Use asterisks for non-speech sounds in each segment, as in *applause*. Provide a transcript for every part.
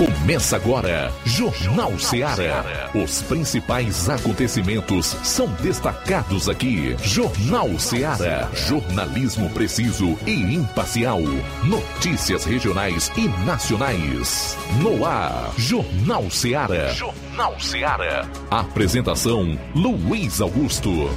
Começa agora, Jornal Seara. Os principais acontecimentos são destacados aqui. Jornal Seara. Jornalismo preciso e imparcial. Notícias regionais e nacionais. No ar, Jornal Seara. Jornal Seara. Apresentação: Luiz Augusto.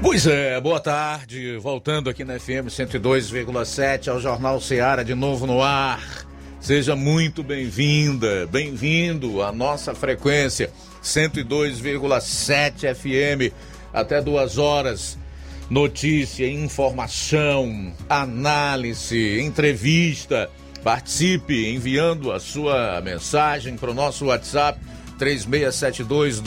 Pois é, boa tarde. Voltando aqui na FM 102,7 ao Jornal Seara de novo no ar. Seja muito bem-vinda, bem-vindo à nossa frequência 102,7 FM até duas horas. Notícia, informação, análise, entrevista. Participe enviando a sua mensagem para o nosso WhatsApp 3672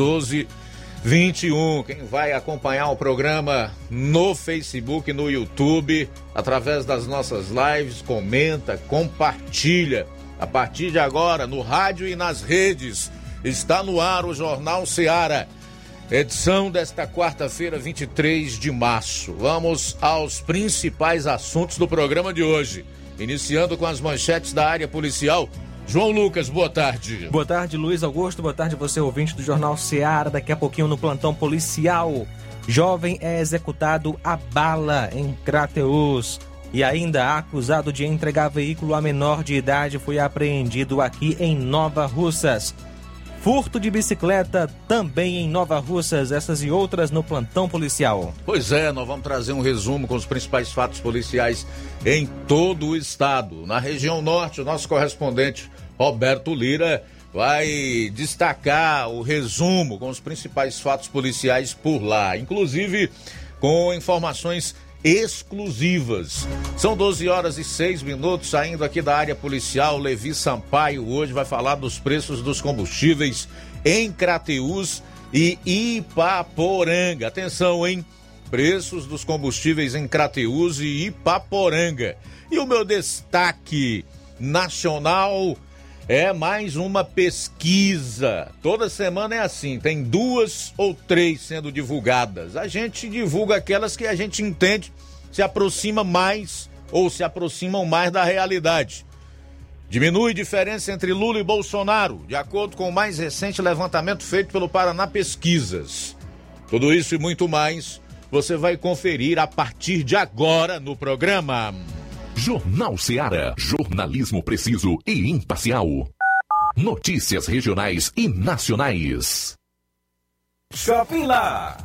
1221. Quem vai acompanhar o programa no Facebook, no YouTube, através das nossas lives, comenta, compartilha. A partir de agora, no rádio e nas redes, está no ar o Jornal Seara. Edição desta quarta-feira, 23 de março. Vamos aos principais assuntos do programa de hoje. Iniciando com as manchetes da área policial. João Lucas, boa tarde. Boa tarde, Luiz Augusto. Boa tarde, você ouvinte do Jornal Seara. Daqui a pouquinho no plantão policial. Jovem é executado a bala em Crateus. E ainda acusado de entregar veículo a menor de idade foi apreendido aqui em Nova Russas. Furto de bicicleta também em Nova Russas, essas e outras no plantão policial. Pois é, nós vamos trazer um resumo com os principais fatos policiais em todo o estado. Na região norte, o nosso correspondente Roberto Lira vai destacar o resumo com os principais fatos policiais por lá, inclusive com informações exclusivas. São 12 horas e 6 minutos, saindo aqui da área policial. Levi Sampaio hoje vai falar dos preços dos combustíveis em Crateús e Ipaporanga. Atenção, hein? Preços dos combustíveis em Crateús e Ipaporanga. E o meu destaque nacional é mais uma pesquisa. Toda semana é assim, tem duas ou três sendo divulgadas. A gente divulga aquelas que a gente entende se aproxima mais ou se aproximam mais da realidade. Diminui diferença entre Lula e Bolsonaro, de acordo com o mais recente levantamento feito pelo Paraná Pesquisas. Tudo isso e muito mais você vai conferir a partir de agora no programa. Jornal Seara. Jornalismo preciso e imparcial. Notícias regionais e nacionais. Shopping Lá.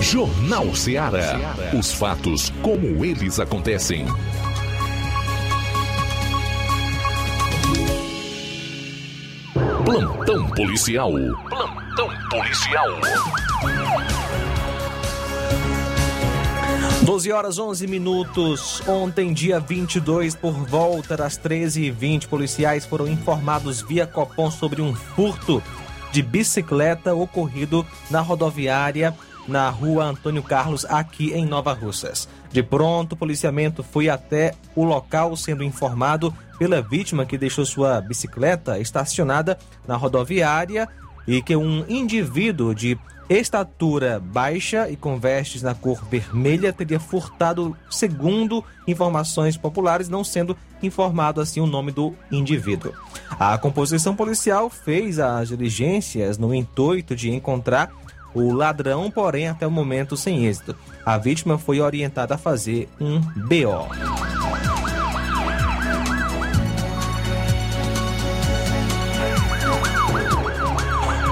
Jornal Ceará. Os fatos como eles acontecem. Plantão policial. Plantão policial. 12 horas 11 minutos. Ontem, dia 22, por volta das 13h20, policiais foram informados via Copom sobre um furto de bicicleta ocorrido na rodoviária na rua Antônio Carlos, aqui em Nova Russas. De pronto, o policiamento foi até o local, sendo informado pela vítima que deixou sua bicicleta estacionada na rodoviária e que um indivíduo de estatura baixa e com vestes na cor vermelha teria furtado, segundo informações populares, não sendo informado assim o nome do indivíduo. A composição policial fez as diligências no intuito de encontrar o ladrão, porém, até o momento sem êxito. A vítima foi orientada a fazer um BO.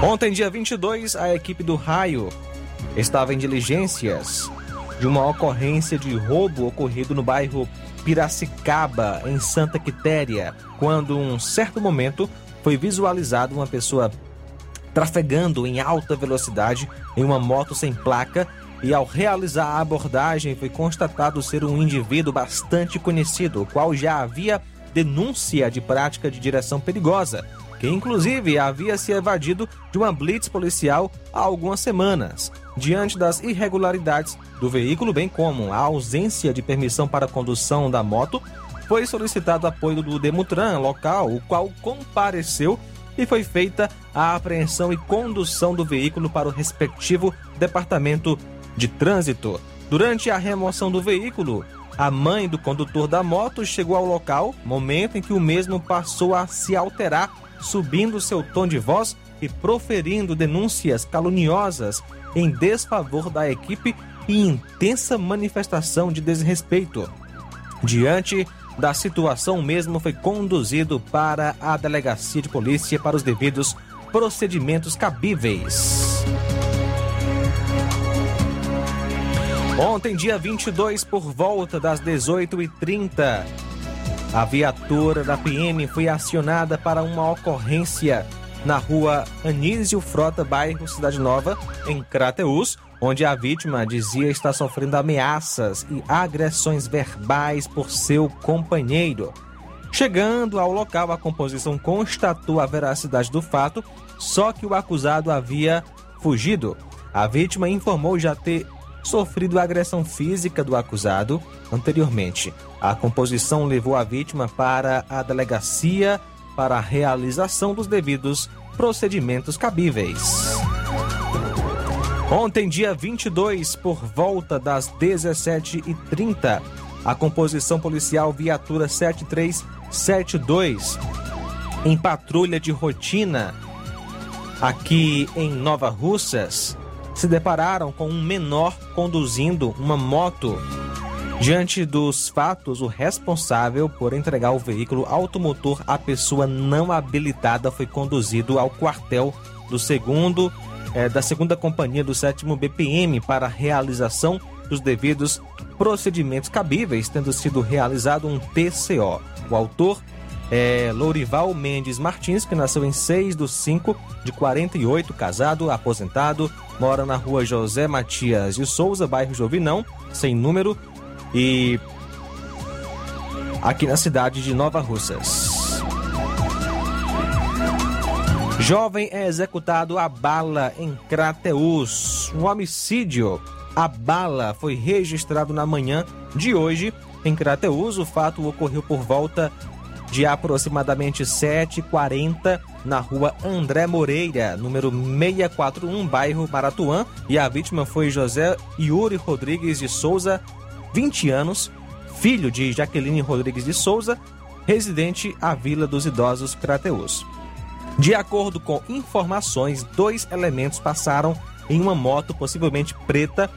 Ontem, dia 22, a equipe do Raio estava em diligências de uma ocorrência de roubo ocorrido no bairro Piracicaba, em Santa Quitéria, quando, um certo momento, foi visualizado uma pessoa trafegando em alta velocidade em uma moto sem placa e ao realizar a abordagem foi constatado ser um indivíduo bastante conhecido, o qual já havia denúncia de prática de direção perigosa, que inclusive havia se evadido de uma blitz policial há algumas semanas. Diante das irregularidades do veículo, bem como a ausência de permissão para condução da moto, foi solicitado apoio do Demutran local, o qual compareceu e foi feita a apreensão e condução do veículo para o respectivo departamento de trânsito. Durante a remoção do veículo, a mãe do condutor da moto chegou ao local, momento em que o mesmo passou a se alterar, subindo seu tom de voz e proferindo denúncias caluniosas em desfavor da equipe e intensa manifestação de desrespeito. Diante da situação, mesmo foi conduzido para a delegacia de polícia para os devidos procedimentos cabíveis. Ontem, dia 22, por volta das 18h30, a viatura da PM foi acionada para uma ocorrência na rua Anísio Frota, bairro Cidade Nova, em Crateús, onde a vítima dizia estar sofrendo ameaças e agressões verbais por seu companheiro. Chegando ao local, a composição constatou a veracidade do fato, só que o acusado havia fugido. A vítima informou já ter sofrido agressão física do acusado anteriormente. A composição levou a vítima para a delegacia para a realização dos devidos procedimentos cabíveis. Ontem, dia 22, por volta das 17h30, a composição policial Viatura 7372, em patrulha de rotina aqui em Nova Russas, se depararam com um menor conduzindo uma moto. Diante dos fatos, o responsável por entregar o veículo automotor à pessoa não habilitada foi conduzido ao quartel do segundo eh, da segunda companhia do sétimo BPM para a realização dos devidos procedimentos cabíveis, tendo sido realizado um TCO. O autor é Lourival Mendes Martins, que nasceu em 6 de 5 de 48, casado, aposentado, mora na rua José Matias de Souza, bairro Jovinão, sem número, e aqui na cidade de Nova Russas. Jovem é executado a bala em Crateús. Um homicídio a bala foi registrado na manhã de hoje em Crateús. O fato ocorreu por volta de aproximadamente 7h40 na rua André Moreira, número 641, bairro Maratuã, e a vítima foi José Yuri Rodrigues de Souza, 20 anos, filho de Jaqueline Rodrigues de Souza, residente à Vila dos Idosos Crateus. De acordo com informações, dois elementos passaram em uma moto, possivelmente preta,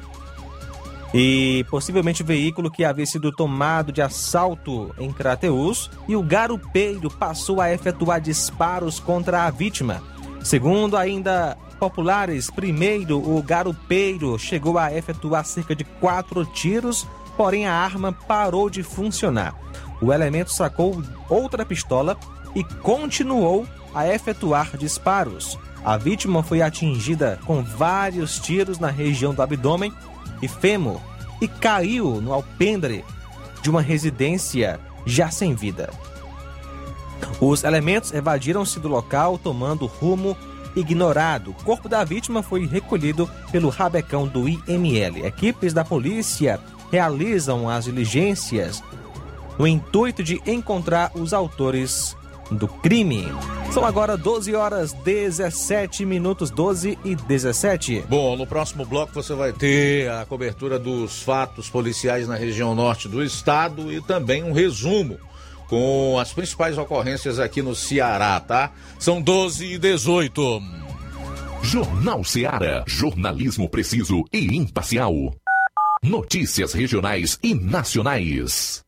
e possivelmente veículo que havia sido tomado de assalto em Crateus e o garupeiro passou a efetuar disparos contra a vítima. Segundo ainda populares, primeiro o garupeiro chegou a efetuar cerca de quatro tiros, porém a arma parou de funcionar. O elemento sacou outra pistola e continuou a efetuar disparos. A vítima foi atingida com vários tiros na região do abdômen e fêmur e caiu no alpendre de uma residência já sem vida. Os elementos evadiram-se do local tomando rumo ignorado. O corpo da vítima foi recolhido pelo rabecão do IML. Equipes da polícia realizam as diligências no intuito de encontrar os autores do crime. São agora 12 horas 17 minutos, 12 e 17. Bom, no próximo bloco você vai ter a cobertura dos fatos policiais na região norte do estado e também um resumo com as principais ocorrências aqui no Ceará, tá? São 12 e 18. Jornal Ceará, jornalismo preciso e imparcial. Notícias regionais e nacionais.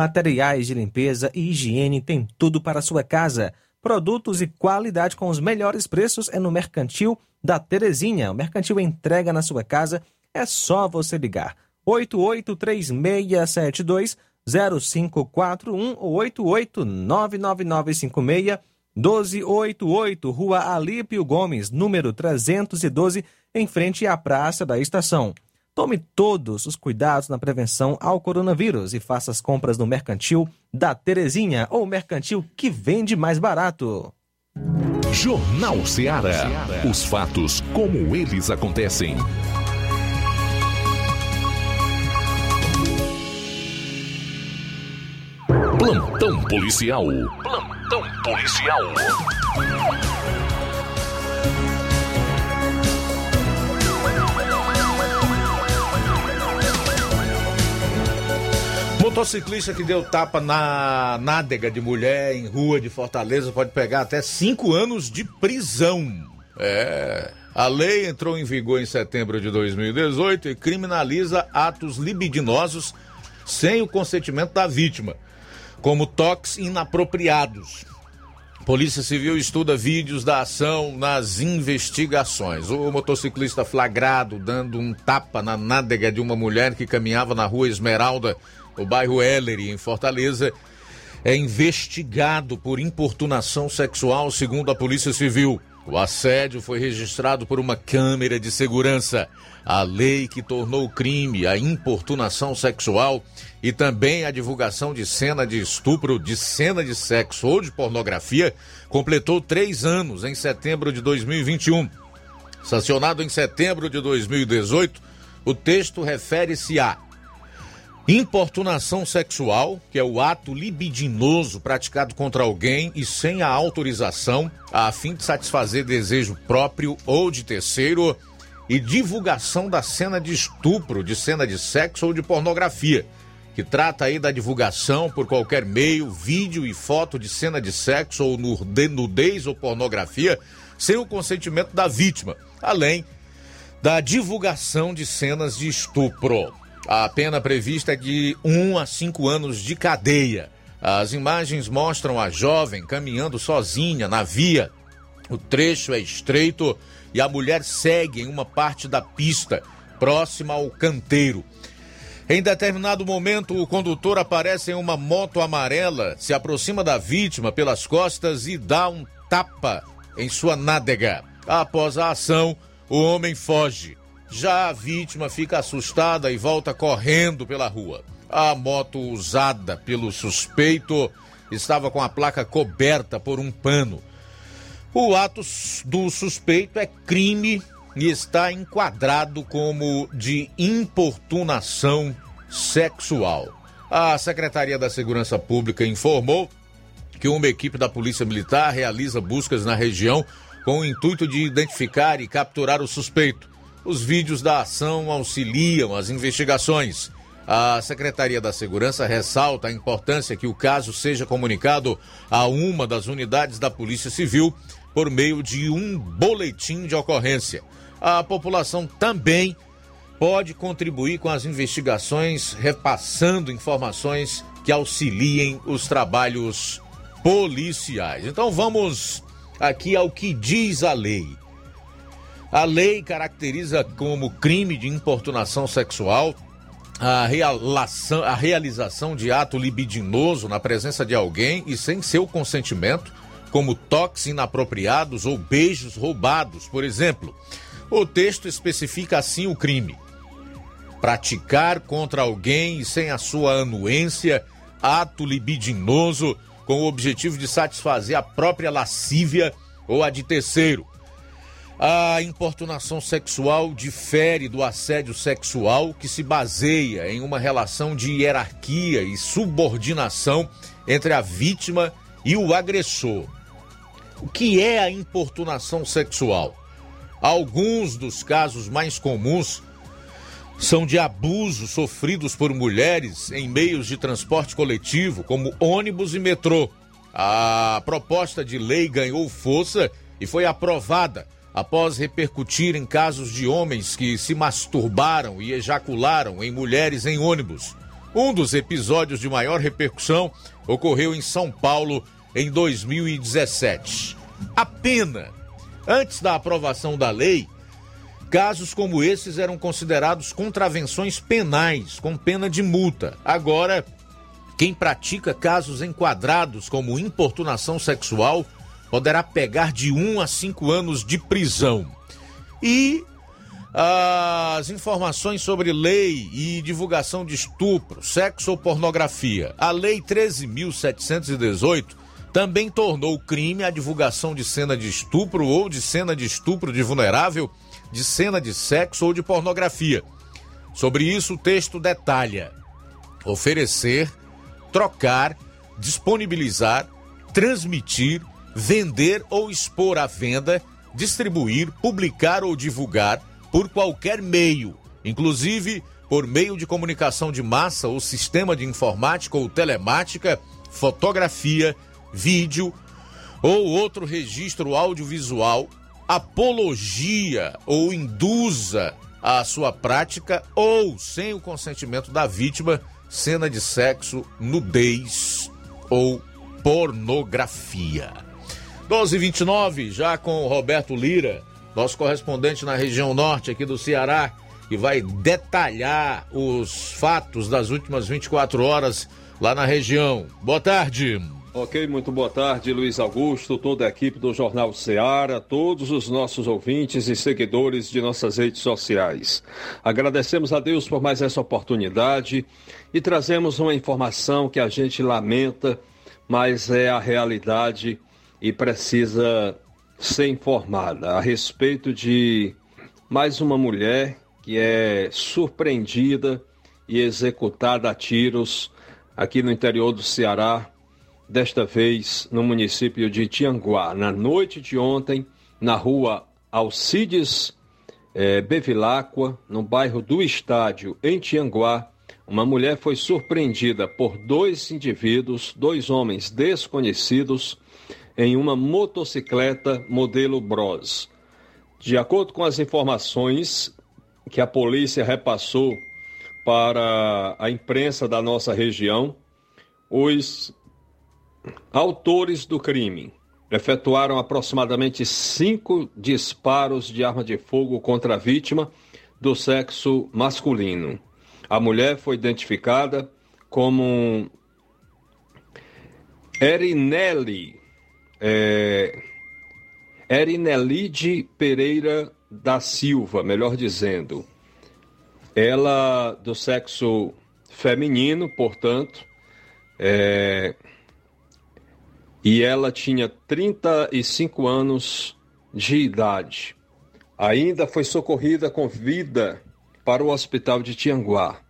materiais de limpeza e higiene, tem tudo para sua casa. Produtos e qualidade com os melhores preços é no Mercantil da Terezinha. O Mercantil entrega na sua casa, é só você ligar. 883672 0541 ou 8899956 1288, Rua Alípio Gomes, número 312, em frente à Praça da Estação. Tome todos os cuidados na prevenção ao coronavírus e faça as compras no Mercantil da Terezinha ou Mercantil que vende mais barato. Jornal Ceará. Os fatos como eles acontecem. Plantão policial. Plantão policial. Motociclista que deu tapa na nádega de mulher em rua de Fortaleza pode pegar até cinco anos de prisão. É. A lei entrou em vigor em setembro de 2018 e criminaliza atos libidinosos sem o consentimento da vítima, como toques inapropriados. Polícia Civil estuda vídeos da ação nas investigações. O motociclista flagrado dando um tapa na nádega de uma mulher que caminhava na rua Esmeralda, no bairro Ellery, em Fortaleza, é investigado por importunação sexual, segundo a Polícia Civil. O assédio foi registrado por uma câmera de segurança. A lei que tornou crime a importunação sexual e também a divulgação de cena de estupro, de cena de sexo ou de pornografia completou três anos em setembro de 2021. Sancionado em setembro de 2018, o texto refere-se a Importunação sexual, que é o ato libidinoso praticado contra alguém e sem a autorização, a fim de satisfazer desejo próprio ou de terceiro, e divulgação da cena de estupro, de cena de sexo ou de pornografia, que trata aí da divulgação por qualquer meio, vídeo e foto de cena de sexo ou nudez ou pornografia, sem o consentimento da vítima, além da divulgação de cenas de estupro. A pena prevista é de 1 a 5 anos de cadeia. As imagens mostram a jovem caminhando sozinha na via. O trecho é estreito e a mulher segue em uma parte da pista, próxima ao canteiro. Em determinado momento, o condutor aparece em uma moto amarela, se aproxima da vítima pelas costas e dá um tapa em sua nádega. Após a ação, o homem foge. Já a vítima fica assustada e volta correndo pela rua. A moto usada pelo suspeito estava com a placa coberta por um pano. O ato do suspeito é crime e está enquadrado como de importunação sexual. A Secretaria da Segurança Pública informou que uma equipe da Polícia Militar realiza buscas na região com o intuito de identificar e capturar o suspeito. Os vídeos da ação auxiliam as investigações. A Secretaria da Segurança ressalta a importância que o caso seja comunicado a uma das unidades da Polícia Civil por meio de um boletim de ocorrência. A população também pode contribuir com as investigações, repassando informações que auxiliem os trabalhos policiais. Então vamos aqui ao que diz a lei. A lei caracteriza como crime de importunação sexual a realização, a realização de ato libidinoso na presença de alguém e sem seu consentimento, como toques inapropriados ou beijos roubados, por exemplo. O texto especifica assim o crime: praticar contra alguém e sem a sua anuência ato libidinoso com o objetivo de satisfazer a própria lascívia ou a de terceiro a importunação sexual difere do assédio sexual, que se baseia em uma relação de hierarquia e subordinação entre a vítima e o agressor. O que é a importunação sexual? Alguns dos casos mais comuns são de abusos sofridos por mulheres em meios de transporte coletivo, como ônibus e metrô. A proposta de lei ganhou força e foi aprovada após repercutir em casos de homens que se masturbaram e ejacularam em mulheres em ônibus. Um dos episódios de maior repercussão ocorreu em São Paulo em 2017. A pena, antes da aprovação da lei, casos como esses eram considerados contravenções penais, com pena de multa. Agora, quem pratica casos enquadrados como importunação sexual poderá pegar de 1 a 5 anos de prisão. E as informações sobre lei e divulgação de estupro, sexo ou pornografia. A Lei 13.718 também tornou crime a divulgação de cena de estupro ou de cena de estupro de vulnerável, de cena de sexo ou de pornografia. Sobre isso, o texto detalha: oferecer, trocar, disponibilizar, transmitir, vender ou expor à venda, distribuir, publicar ou divulgar por qualquer meio, inclusive por meio de comunicação de massa ou sistema de informática ou telemática, fotografia, vídeo ou outro registro audiovisual, apologia ou induza a sua prática ou sem o consentimento da vítima, cena de sexo, nudez ou pornografia. 1229, já com o Roberto Lira, nosso correspondente na região norte aqui do Ceará, que vai detalhar os fatos das últimas 24 horas lá na região. Boa tarde. Ok, muito boa tarde, Luiz Augusto, toda a equipe do Jornal Ceará, todos os nossos ouvintes e seguidores de nossas redes sociais. Agradecemos a Deus por mais essa oportunidade e trazemos uma informação que a gente lamenta, mas é a realidade e precisa ser informada a respeito de mais uma mulher que é surpreendida e executada a tiros aqui no interior do Ceará desta vez no município de Tianguá. Na noite de ontem, na rua Alcides eh, Bevilacqua, no bairro do Estádio, em Tianguá, uma mulher foi surpreendida por dois indivíduos, dois homens desconhecidos, em uma motocicleta modelo Bros. De acordo com as informações que a polícia repassou para a imprensa da nossa região, os Autores do crime efetuaram aproximadamente cinco disparos de arma de fogo contra a vítima do sexo masculino. A mulher foi identificada como Erinelli, é, Erinelide Pereira da Silva, melhor dizendo. Ela do sexo feminino, portanto, é, e ela tinha 35 anos de idade. Ainda foi socorrida com vida para o hospital de Tianguá,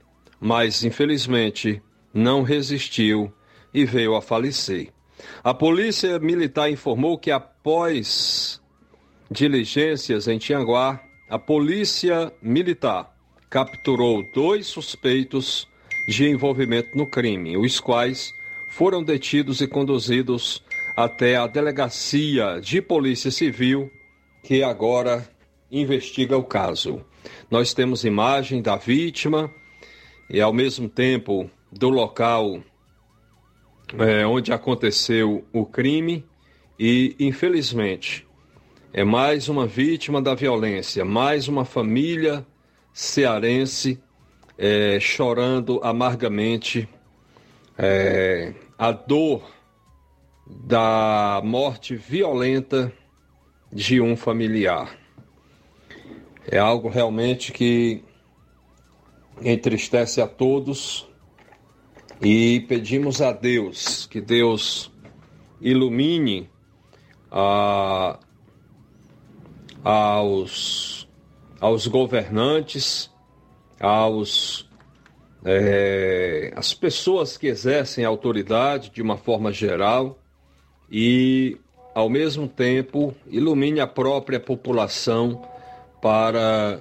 mas infelizmente não resistiu e veio a falecer. A polícia militar informou que após diligências em Tianguá, a polícia militar capturou dois suspeitos de envolvimento no crime, os quais foram detidos e conduzidos até a delegacia de Polícia Civil, que agora investiga o caso. Nós temos imagem da vítima e, ao mesmo tempo, do local é, onde aconteceu o crime e, infelizmente, é mais uma vítima da violência, mais uma família cearense é, chorando amargamente é, a dor da morte violenta de um familiar. É algo realmente que entristece a todos e pedimos a Deus que Deus ilumine a, aos, aos governantes, aos é, as pessoas que exercem autoridade de uma forma geral e, ao mesmo tempo, ilumine a própria população para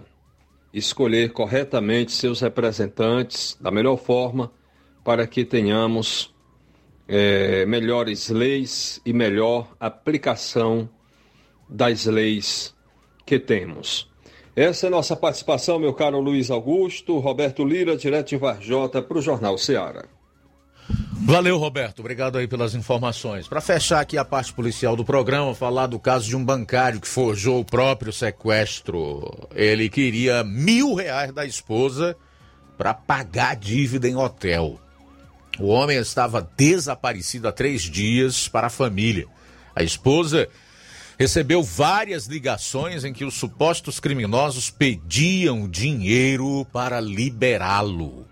escolher corretamente seus representantes da melhor forma para que tenhamos é, melhores leis e melhor aplicação das leis que temos. Essa é nossa participação, meu caro Luiz Augusto, Roberto Lira, direto de Varjota, para o Jornal Seara. Valeu, Roberto. Obrigado aí pelas informações. Para fechar aqui a parte policial do programa, falar do caso de um bancário que forjou o próprio sequestro. Ele queria mil reais da esposa para pagar a dívida em hotel. O homem estava desaparecido há três dias para a família. A esposa recebeu várias ligações em que os supostos criminosos pediam dinheiro para liberá-lo.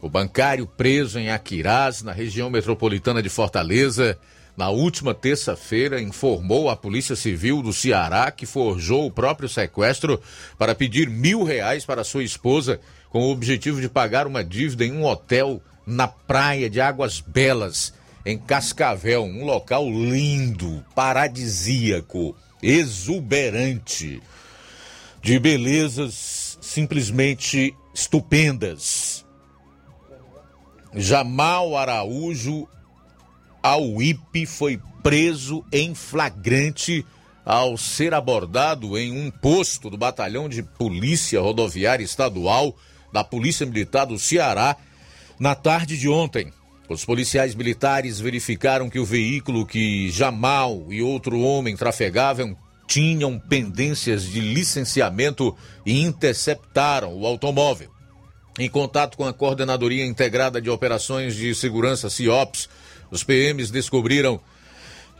O bancário preso em Aquirás, na região metropolitana de Fortaleza, na última terça-feira, informou à Polícia Civil do Ceará que forjou o próprio sequestro para pedir mil reais para sua esposa, com o objetivo de pagar uma dívida em um hotel na praia de Águas Belas, em Cascavel, um local lindo, paradisíaco, exuberante, de belezas simplesmente estupendas. Jamal Araújo Auípe foi preso em flagrante ao ser abordado em um posto do Batalhão de Polícia Rodoviária Estadual da Polícia Militar do Ceará na tarde de ontem. Os policiais militares verificaram que o veículo que Jamal e outro homem trafegavam tinham pendências de licenciamento e interceptaram o automóvel. Em contato com a Coordenadoria Integrada de Operações de Segurança CIOPS, os PMs descobriram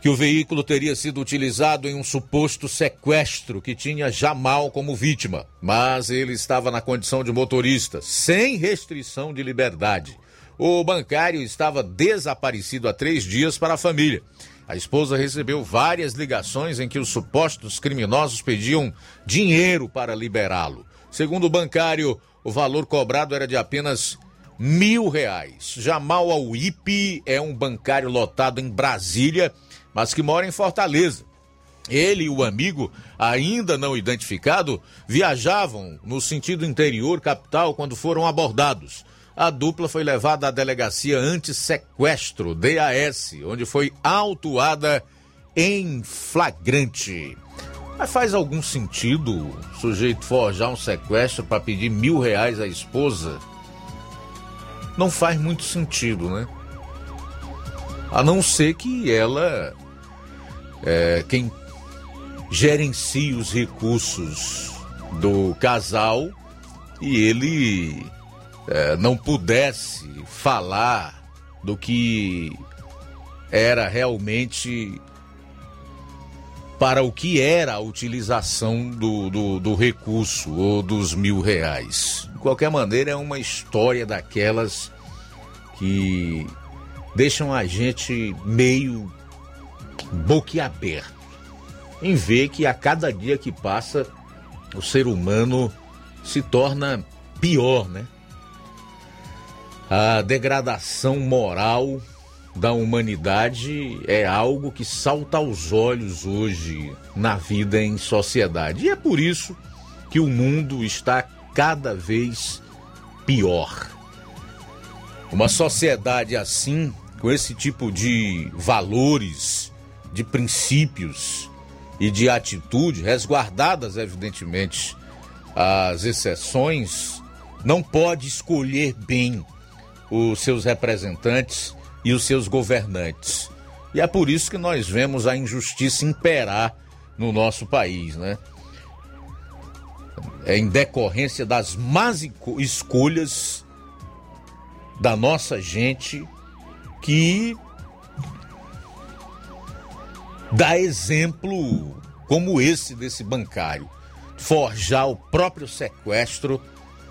que o veículo teria sido utilizado em um suposto sequestro que tinha Jamal como vítima, mas ele estava na condição de motorista, sem restrição de liberdade. O bancário estava desaparecido há três dias para a família. A esposa recebeu várias ligações em que os supostos criminosos pediam dinheiro para liberá-lo. Segundo o bancário, o valor cobrado era de apenas mil reais. Jamal Auípe é um bancário lotado em Brasília, mas que mora em Fortaleza. Ele e o amigo, ainda não identificado, viajavam no sentido interior capital quando foram abordados. A dupla foi levada à delegacia anti-sequestro, DAS, onde foi autuada em flagrante. Mas faz algum sentido o sujeito forjar um sequestro para pedir mil reais à esposa? Não faz muito sentido, né? A não ser que ela, é, quem gerencia os recursos do casal e ele é, não pudesse falar do que era realmente para o que era a utilização do, do, do, recurso ou dos mil reais. De qualquer maneira, é uma história daquelas que deixam a gente meio boquiaberto em ver que a cada dia que passa o ser humano se torna pior, né? A degradação moral da humanidade é algo que salta aos olhos hoje na vida em sociedade. E é por isso que o mundo está cada vez pior. Uma sociedade assim, com esse tipo de valores, de princípios e de atitude, resguardadas, evidentemente, as exceções, não pode escolher bem os seus representantes e os seus governantes. E é por isso que nós vemos a injustiça imperar no nosso país, né? É em decorrência das más escolhas da nossa gente que dá exemplo como esse desse bancário, forjar o próprio sequestro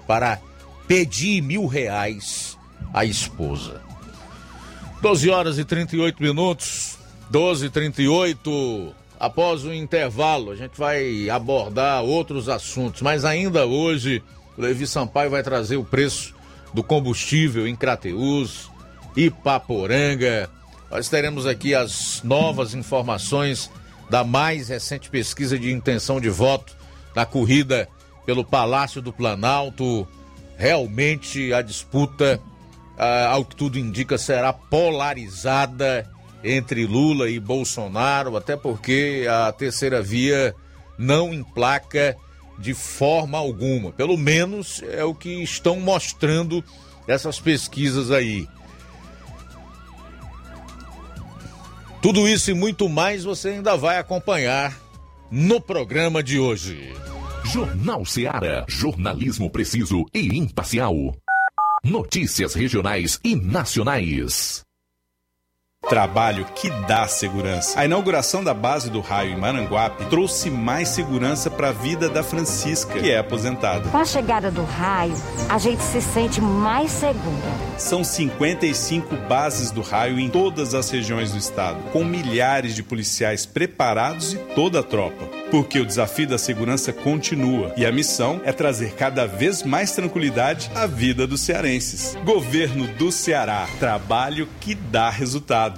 para pedir mil reais à esposa. 12 horas e 38 minutos, 12 e 38. Após o intervalo, a gente vai abordar outros assuntos, mas ainda hoje, o Levi Sampaio vai trazer o preço do combustível em Crateús, Ipaporanga. Nós teremos aqui as novas informações da mais recente pesquisa de intenção de voto na corrida pelo Palácio do Planalto. Realmente a disputa ah, ao que tudo indica, será polarizada entre Lula e Bolsonaro, até porque a terceira via não emplaca de forma alguma. Pelo menos é o que estão mostrando essas pesquisas aí. Tudo isso e muito mais você ainda vai acompanhar no programa de hoje. Jornal Seara. Jornalismo preciso e imparcial. Notícias regionais e nacionais. Trabalho que dá segurança. A inauguração da base do raio em Maranguape trouxe mais segurança para a vida da Francisca, que é aposentada. Com a chegada do raio, a gente se sente mais segura. São 55 bases do raio em todas as regiões do estado, com milhares de policiais preparados e toda a tropa. Porque o desafio da segurança continua e a missão é trazer cada vez mais tranquilidade à vida dos cearenses. Governo do Ceará. Trabalho que dá resultado.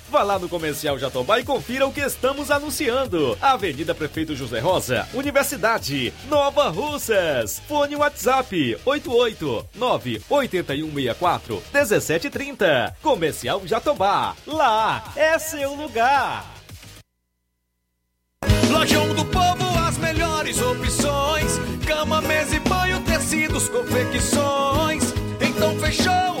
Vá lá no Comercial Jatobá e confira o que estamos anunciando. Avenida Prefeito José Rosa, Universidade, Nova Russas. Fone WhatsApp 889-8164-1730. Comercial Jatobá. Lá é seu lugar. Lojão do Povo, as melhores opções: cama, mesa e banho, tecidos, confecções. Então fechou,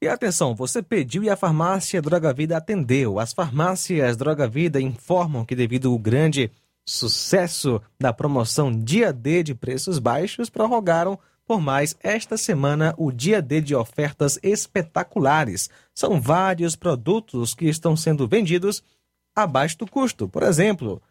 E atenção, você pediu e a farmácia Droga Vida atendeu. As farmácias Droga Vida informam que devido ao grande sucesso da promoção Dia D de preços baixos, prorrogaram por mais esta semana o Dia D de ofertas espetaculares. São vários produtos que estão sendo vendidos abaixo do custo. Por exemplo,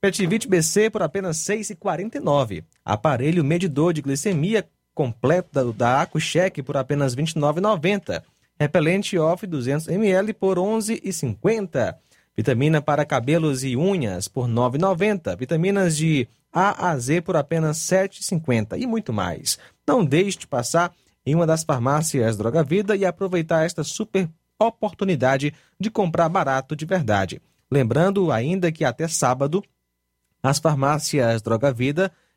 Petivit BC por apenas R$ 6,49. Aparelho medidor de glicemia completo da, AcuCheck por apenas R$ 29,90. Repelente off 200ml por R$ 11,50. Vitamina para cabelos e unhas por R$ 9,90. Vitaminas de A a Z por apenas R$ 7,50 e muito mais. Não deixe de passar em uma das farmácias Droga Vida e aproveitar esta super oportunidade de comprar barato de verdade. Lembrando ainda que até sábado as farmácias Droga Vida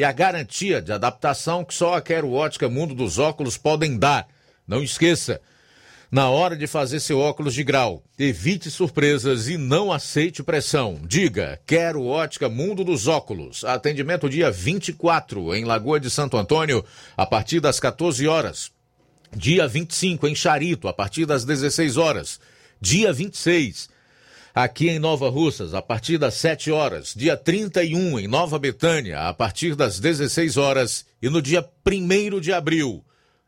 e a garantia de adaptação que só a Quero Ótica Mundo dos Óculos podem dar. Não esqueça, na hora de fazer seu óculos de grau, evite surpresas e não aceite pressão. Diga, quero ótica Mundo dos Óculos. Atendimento dia 24 em Lagoa de Santo Antônio, a partir das 14 horas. Dia 25 em Charito, a partir das 16 horas. Dia 26 aqui em Nova Russas, a partir das 7 horas. Dia 31 em Nova Betânia, a partir das 16 horas. E no dia 1 de abril,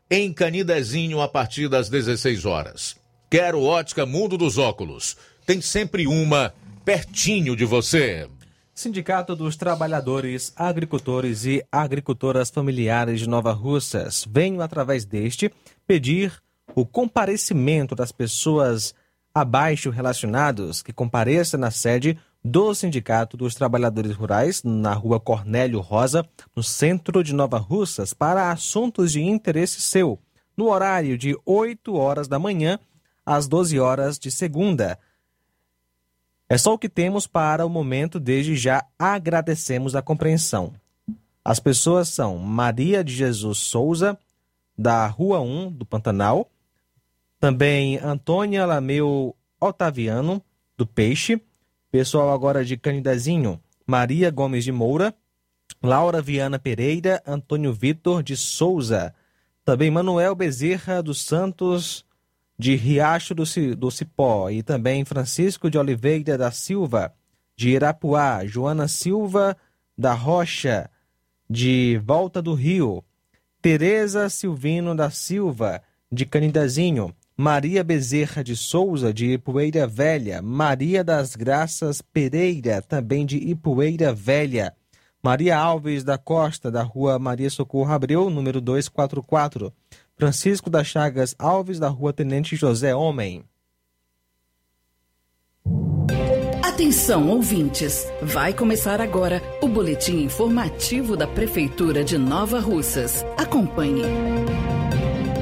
em Canidezinho, a partir das 16 horas. Quero ótica Mundo dos Óculos. Tem sempre uma pertinho de você. Sindicato dos Trabalhadores, Agricultores e Agricultoras Familiares de Nova Russas. Venho, através deste, pedir o comparecimento das pessoas abaixo relacionados que compareça na sede do Sindicato dos Trabalhadores Rurais, na rua Cornélio Rosa, no centro de Nova Russas, para assuntos de interesse seu, no horário de 8 horas da manhã às 12 horas de segunda. É só o que temos para o momento, desde já agradecemos a compreensão. As pessoas são Maria de Jesus Souza, da Rua 1 do Pantanal, também Antônia Lameu Otaviano, do Peixe, pessoal agora de Canidezinho, Maria Gomes de Moura, Laura Viana Pereira, Antônio Vitor de Souza, também Manuel Bezerra dos Santos de Riacho do, do Cipó. E também Francisco de Oliveira da Silva de Irapuá, Joana Silva da Rocha de Volta do Rio, Tereza Silvino da Silva de Canidezinho, Maria Bezerra de Souza, de Ipueira Velha, Maria das Graças Pereira, também de Ipueira Velha, Maria Alves da Costa, da rua Maria Socorro Abreu, número 244, Francisco das Chagas Alves, da rua Tenente José Homem. Atenção, ouvintes! Vai começar agora o boletim informativo da Prefeitura de Nova Russas. Acompanhe.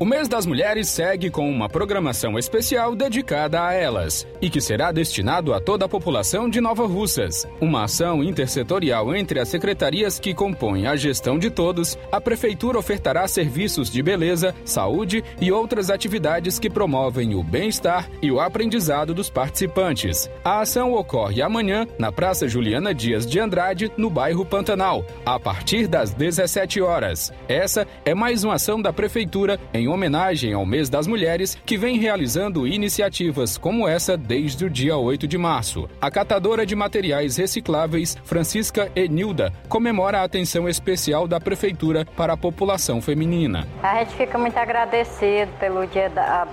O mês das mulheres segue com uma programação especial dedicada a elas e que será destinado a toda a população de Nova Russas. Uma ação intersetorial entre as secretarias que compõem a gestão de todos, a prefeitura ofertará serviços de beleza, saúde e outras atividades que promovem o bem-estar e o aprendizado dos participantes. A ação ocorre amanhã na Praça Juliana Dias de Andrade, no bairro Pantanal, a partir das 17 horas. Essa é mais uma ação da prefeitura em homenagem ao mês das mulheres, que vem realizando iniciativas como essa desde o dia 8 de março. A catadora de materiais recicláveis, Francisca Enilda, comemora a atenção especial da Prefeitura para a população feminina. A gente fica muito agradecido pelo dia da,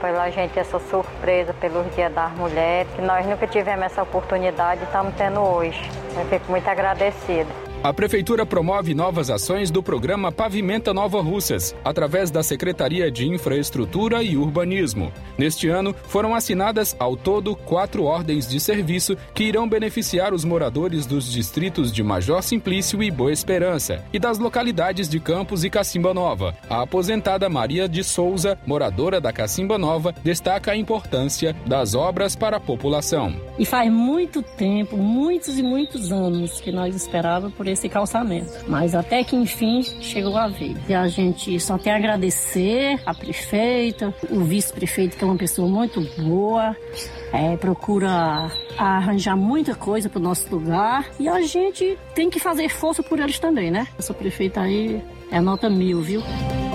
pela gente essa surpresa pelo Dia das Mulheres, que nós nunca tivemos essa oportunidade e estamos tendo hoje. Eu fico muito agradecido. A Prefeitura promove novas ações do programa Pavimenta Nova Russas, através da Secretaria de Infraestrutura e Urbanismo. Neste ano, foram assinadas ao todo quatro ordens de serviço que irão beneficiar os moradores dos distritos de Major Simplício e Boa Esperança e das localidades de Campos e Cacimba Nova. A aposentada Maria de Souza, moradora da Cacimba Nova, destaca a importância das obras para a população. E faz muito tempo, muitos e muitos anos que nós esperávamos por esse calçamento. Mas até que enfim chegou a vez. E a gente só tem a agradecer a prefeita, o vice-prefeito, que é uma pessoa muito boa, é, procura arranjar muita coisa para o nosso lugar. E a gente tem que fazer força por eles também, né? Essa prefeita aí é nota mil, viu?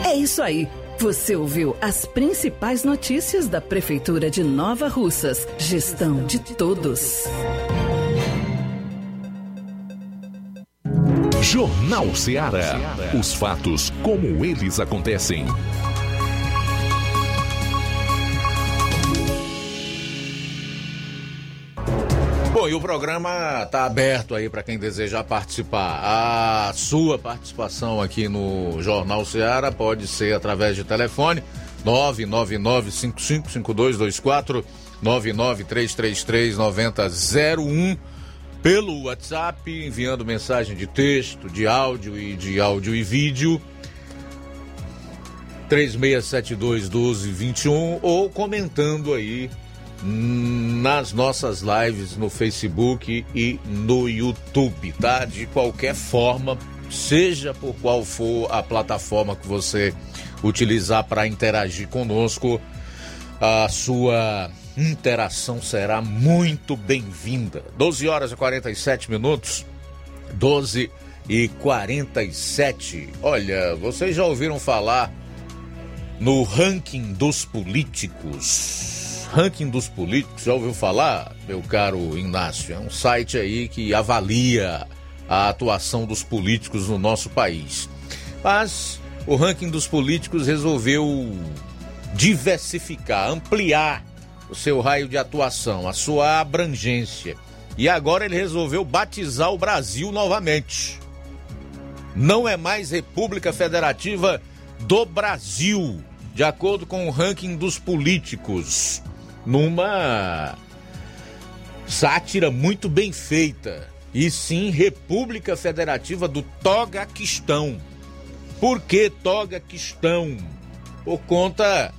É isso aí. Você ouviu as principais notícias da Prefeitura de Nova Russas. Gestão de todos. Jornal Ceará. Os fatos como eles acontecem. Bom, e o programa está aberto aí para quem desejar participar. A sua participação aqui no Jornal Ceará pode ser através de telefone 999555224 993339001 pelo WhatsApp, enviando mensagem de texto, de áudio e de áudio e vídeo. 3672 1221 ou comentando aí nas nossas lives no Facebook e no YouTube, tá? De qualquer forma, seja por qual for a plataforma que você utilizar para interagir conosco, a sua interação será muito bem-vinda. 12 horas e 47 minutos. 12 e 47. Olha, vocês já ouviram falar no ranking dos políticos? Ranking dos políticos, já ouviu falar, meu caro Inácio? É um site aí que avalia a atuação dos políticos no nosso país. Mas o ranking dos políticos resolveu diversificar, ampliar o seu raio de atuação, a sua abrangência. E agora ele resolveu batizar o Brasil novamente. Não é mais República Federativa do Brasil, de acordo com o ranking dos políticos, numa sátira muito bem feita. E sim, República Federativa do Togaquistão. Por que Togaquistão? Por conta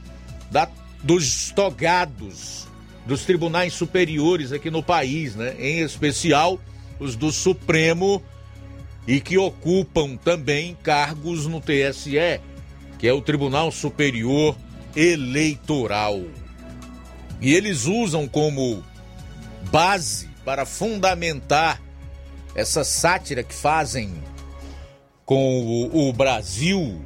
da dos togados dos tribunais superiores aqui no país, né? Em especial os do Supremo e que ocupam também cargos no TSE, que é o Tribunal Superior Eleitoral. E eles usam como base para fundamentar essa sátira que fazem com o, o Brasil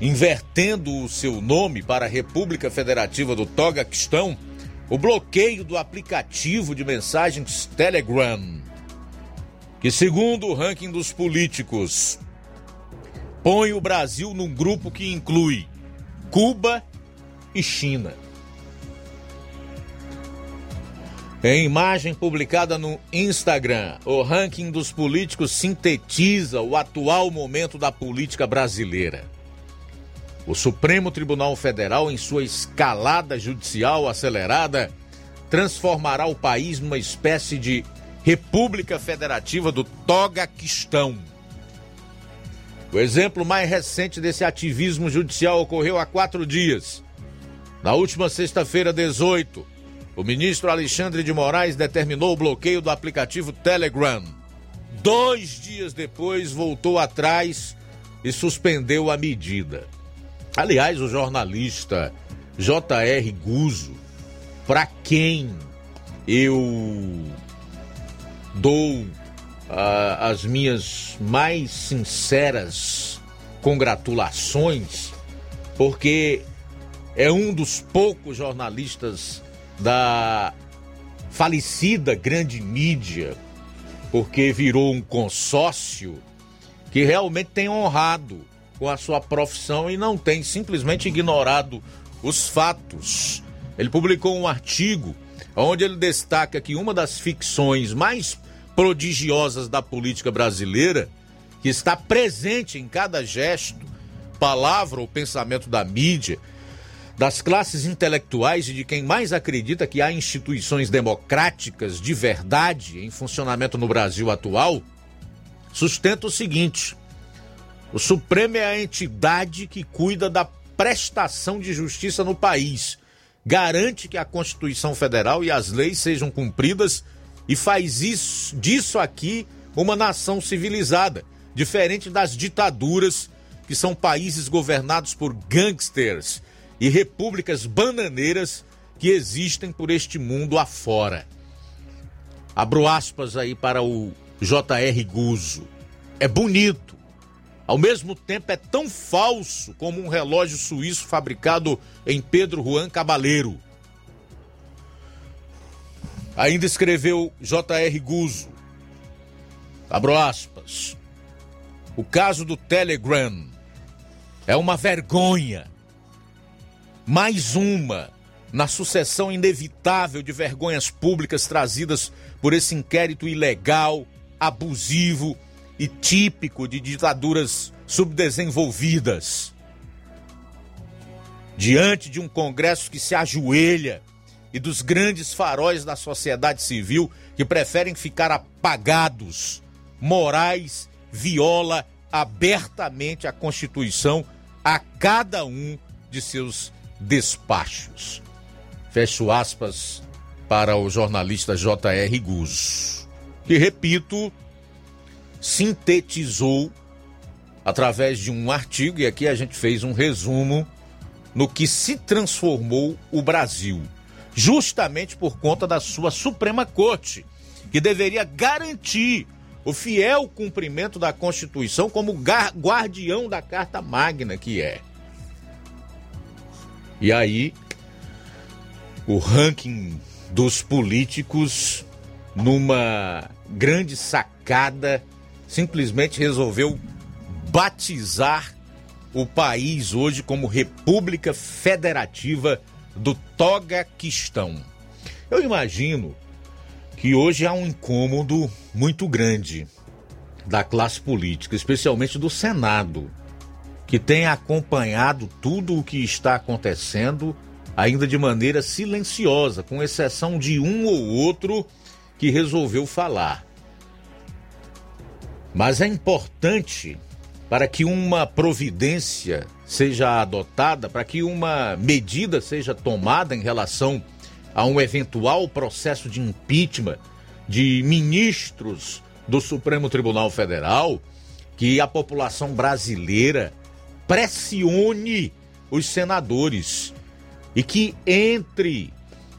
invertendo o seu nome para República Federativa do Togaquistão, o bloqueio do aplicativo de mensagens Telegram, que, segundo o ranking dos políticos, põe o Brasil num grupo que inclui Cuba e China. Em imagem publicada no Instagram, o ranking dos políticos sintetiza o atual momento da política brasileira. O Supremo Tribunal Federal, em sua escalada judicial acelerada, transformará o país numa espécie de República Federativa do Togaquistão. O exemplo mais recente desse ativismo judicial ocorreu há quatro dias. Na última sexta-feira, 18, o ministro Alexandre de Moraes determinou o bloqueio do aplicativo Telegram. Dois dias depois, voltou atrás e suspendeu a medida. Aliás, o jornalista J.R. Guzo, para quem eu dou uh, as minhas mais sinceras congratulações, porque é um dos poucos jornalistas da falecida grande mídia, porque virou um consórcio que realmente tem honrado com a sua profissão e não tem simplesmente ignorado os fatos. Ele publicou um artigo onde ele destaca que uma das ficções mais prodigiosas da política brasileira, que está presente em cada gesto, palavra ou pensamento da mídia, das classes intelectuais e de quem mais acredita que há instituições democráticas de verdade em funcionamento no Brasil atual, sustenta o seguinte: o Supremo é a entidade que cuida da prestação de justiça no país, garante que a Constituição Federal e as leis sejam cumpridas e faz isso, disso aqui uma nação civilizada, diferente das ditaduras que são países governados por gangsters e repúblicas bananeiras que existem por este mundo afora. Abro aspas aí para o J.R. Guzo. É bonito. Ao mesmo tempo é tão falso como um relógio suíço fabricado em Pedro Juan Cabaleiro. Ainda escreveu J.R. Guzo. Abro aspas. O caso do Telegram é uma vergonha mais uma na sucessão inevitável de vergonhas públicas trazidas por esse inquérito ilegal, abusivo e típico de ditaduras subdesenvolvidas. Diante de um Congresso que se ajoelha e dos grandes faróis da sociedade civil que preferem ficar apagados, Moraes viola abertamente a Constituição a cada um de seus despachos. Fecho aspas para o jornalista J.R. Guz, que, repito, sintetizou através de um artigo, e aqui a gente fez um resumo no que se transformou o Brasil, justamente por conta da sua Suprema Corte, que deveria garantir o fiel cumprimento da Constituição como guardião da Carta Magna que é. E aí, o ranking dos políticos, numa grande sacada, simplesmente resolveu batizar o país hoje como República Federativa do Togaquistão. Eu imagino que hoje há um incômodo muito grande da classe política, especialmente do Senado que tem acompanhado tudo o que está acontecendo, ainda de maneira silenciosa, com exceção de um ou outro que resolveu falar. Mas é importante para que uma providência seja adotada, para que uma medida seja tomada em relação a um eventual processo de impeachment de ministros do Supremo Tribunal Federal, que a população brasileira pressione os senadores e que entre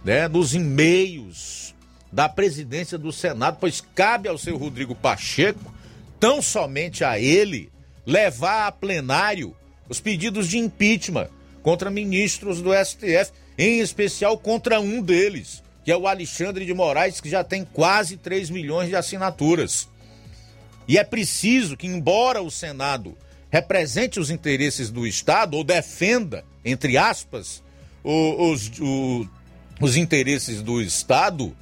né, nos e-mails da presidência do Senado, pois cabe ao seu Rodrigo Pacheco, tão somente a ele, levar a plenário os pedidos de impeachment contra ministros do STF, em especial contra um deles, que é o Alexandre de Moraes, que já tem quase 3 milhões de assinaturas. E é preciso que, embora o Senado represente os interesses do Estado ou defenda, entre aspas, os, os, os interesses do Estado,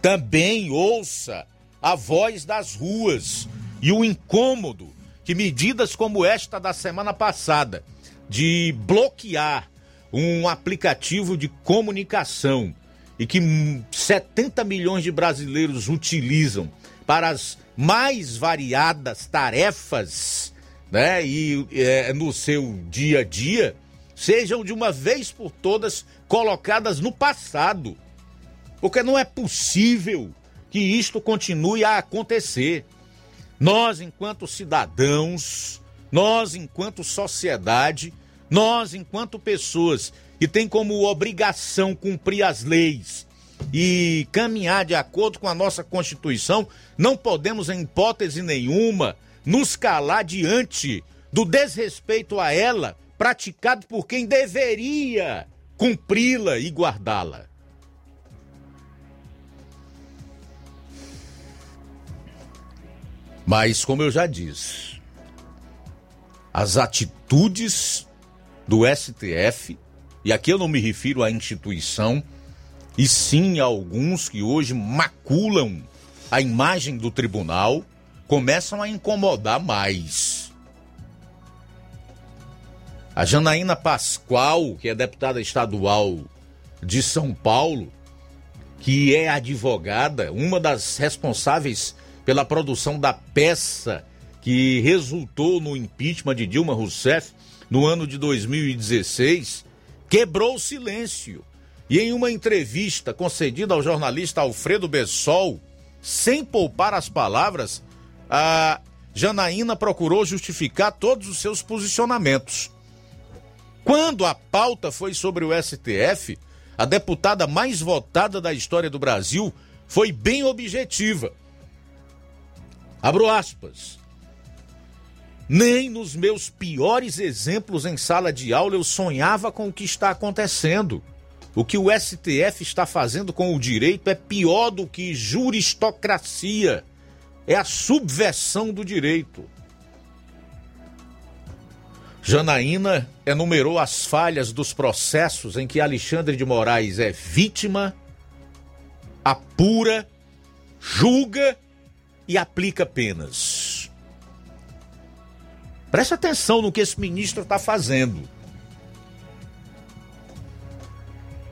também ouça a voz das ruas e o incômodo que medidas como esta da semana passada, de bloquear um aplicativo de comunicação e que 70 milhões de brasileiros utilizam para as mais variadas tarefas, né, e é, no seu dia a dia, sejam de uma vez por todas colocadas no passado. Porque não é possível que isto continue a acontecer. Nós, enquanto cidadãos, nós, enquanto sociedade, nós, enquanto pessoas que têm como obrigação cumprir as leis e caminhar de acordo com a nossa Constituição, não podemos, em hipótese nenhuma, nos calar diante do desrespeito a ela praticado por quem deveria cumpri-la e guardá-la. Mas, como eu já disse, as atitudes do STF, e aqui eu não me refiro à instituição, e sim a alguns que hoje maculam a imagem do tribunal, começam a incomodar mais. A Janaína Pascoal, que é deputada estadual de São Paulo, que é advogada, uma das responsáveis pela produção da peça que resultou no impeachment de Dilma Rousseff no ano de 2016, quebrou o silêncio. E em uma entrevista concedida ao jornalista Alfredo Bessol, sem poupar as palavras, a Janaína procurou justificar todos os seus posicionamentos. Quando a pauta foi sobre o STF, a deputada mais votada da história do Brasil foi bem objetiva Abro aspas. Nem nos meus piores exemplos em sala de aula eu sonhava com o que está acontecendo. O que o STF está fazendo com o direito é pior do que juristocracia. É a subversão do direito. Janaína enumerou as falhas dos processos em que Alexandre de Moraes é vítima, apura, julga e aplica penas. Preste atenção no que esse ministro está fazendo.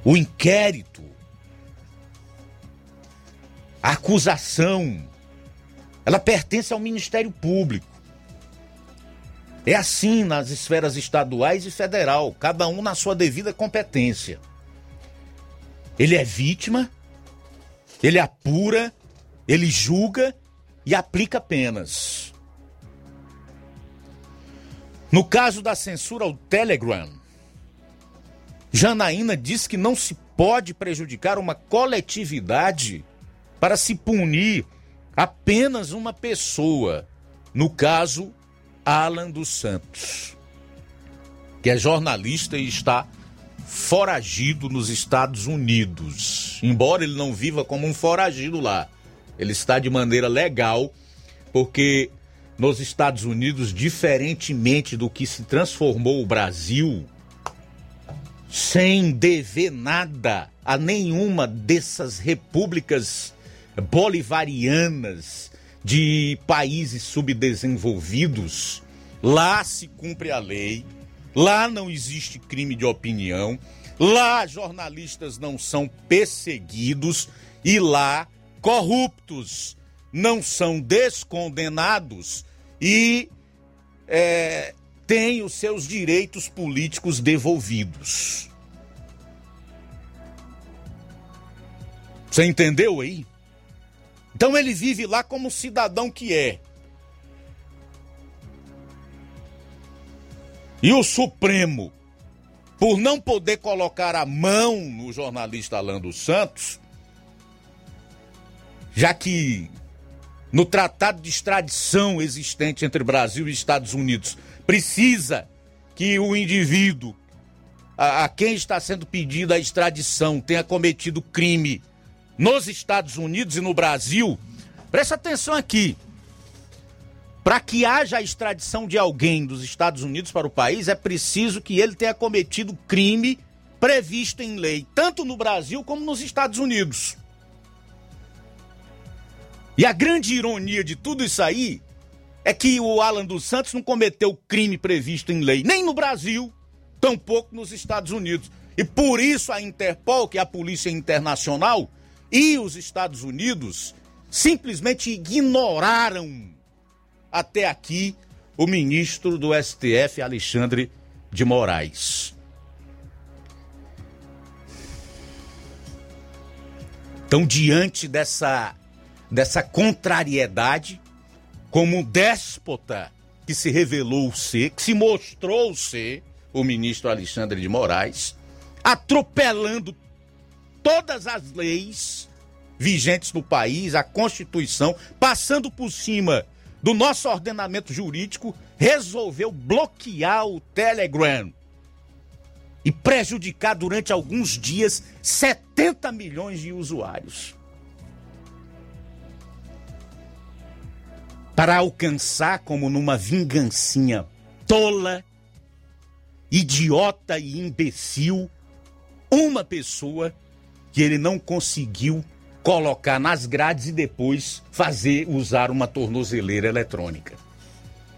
O inquérito, a acusação, ela pertence ao Ministério Público. É assim nas esferas estaduais e federal, cada um na sua devida competência. Ele é vítima, ele apura, ele julga e aplica penas. No caso da censura ao Telegram, Janaína diz que não se pode prejudicar uma coletividade para se punir apenas uma pessoa. No caso, Alan dos Santos, que é jornalista e está foragido nos Estados Unidos. Embora ele não viva como um foragido lá, ele está de maneira legal, porque nos Estados Unidos, diferentemente do que se transformou o Brasil, sem dever nada a nenhuma dessas repúblicas bolivarianas de países subdesenvolvidos, lá se cumpre a lei, lá não existe crime de opinião, lá jornalistas não são perseguidos e lá corruptos não são descondenados e é, têm os seus direitos políticos devolvidos. Você entendeu aí? Então ele vive lá como cidadão que é. E o Supremo, por não poder colocar a mão no jornalista Alan dos Santos, já que no tratado de extradição existente entre Brasil e Estados Unidos precisa que o indivíduo a, a quem está sendo pedida a extradição tenha cometido crime nos Estados Unidos e no Brasil, presta atenção aqui. Para que haja a extradição de alguém dos Estados Unidos para o país, é preciso que ele tenha cometido crime previsto em lei, tanto no Brasil como nos Estados Unidos. E a grande ironia de tudo isso aí é que o Alan dos Santos não cometeu crime previsto em lei, nem no Brasil, tampouco nos Estados Unidos. E por isso a Interpol, que é a Polícia Internacional, e os Estados Unidos simplesmente ignoraram até aqui o ministro do STF, Alexandre de Moraes. Então, diante dessa, dessa contrariedade, como um déspota que se revelou ser, que se mostrou ser o ministro Alexandre de Moraes, atropelando todas as leis vigentes no país, a Constituição, passando por cima do nosso ordenamento jurídico, resolveu bloquear o Telegram e prejudicar durante alguns dias 70 milhões de usuários. Para alcançar, como numa vingancinha tola, idiota e imbecil, uma pessoa que ele não conseguiu colocar nas grades e depois fazer usar uma tornozeleira eletrônica,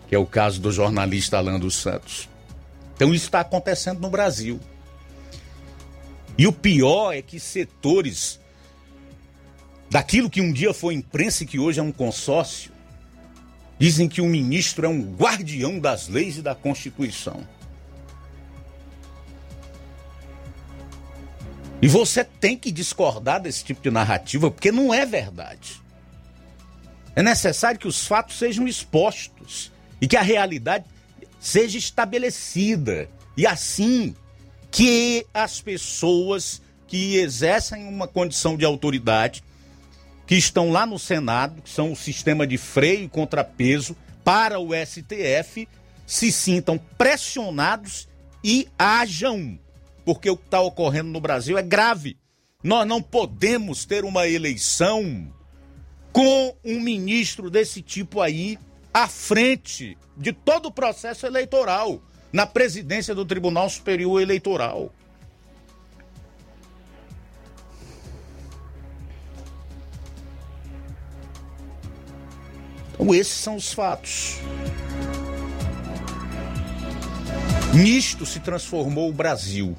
que é o caso do jornalista Alan dos Santos. Então isso está acontecendo no Brasil. E o pior é que setores daquilo que um dia foi imprensa e que hoje é um consórcio, dizem que o ministro é um guardião das leis e da Constituição. E você tem que discordar desse tipo de narrativa, porque não é verdade. É necessário que os fatos sejam expostos e que a realidade seja estabelecida. E assim que as pessoas que exercem uma condição de autoridade, que estão lá no Senado, que são o sistema de freio e contrapeso para o STF, se sintam pressionados e hajam porque o que está ocorrendo no Brasil é grave. Nós não podemos ter uma eleição com um ministro desse tipo aí à frente de todo o processo eleitoral, na presidência do Tribunal Superior Eleitoral. Então, esses são os fatos. Nisto se transformou o Brasil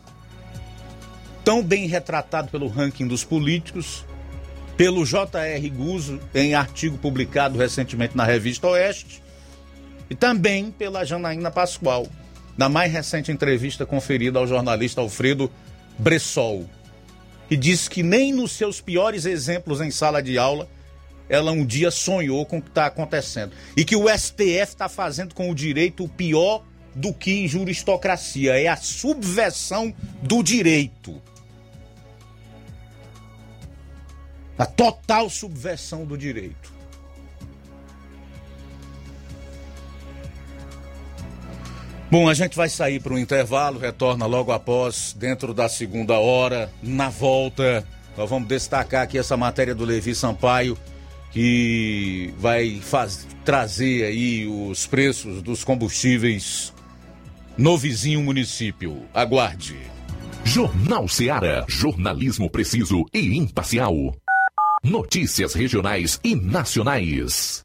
tão bem retratado pelo ranking dos políticos, pelo J.R. Guzzo, em artigo publicado recentemente na revista Oeste, e também pela Janaína Pascoal, na mais recente entrevista conferida ao jornalista Alfredo Bressol, que disse que nem nos seus piores exemplos em sala de aula ela um dia sonhou com o que está acontecendo. E que o STF está fazendo com o direito o pior do que juristocracia é a subversão do direito. a total subversão do direito. Bom, a gente vai sair para o intervalo, retorna logo após, dentro da segunda hora. Na volta, nós vamos destacar aqui essa matéria do Levi Sampaio, que vai faz, trazer aí os preços dos combustíveis no vizinho município. Aguarde. Jornal Seara. Jornalismo preciso e imparcial. Notícias regionais e nacionais.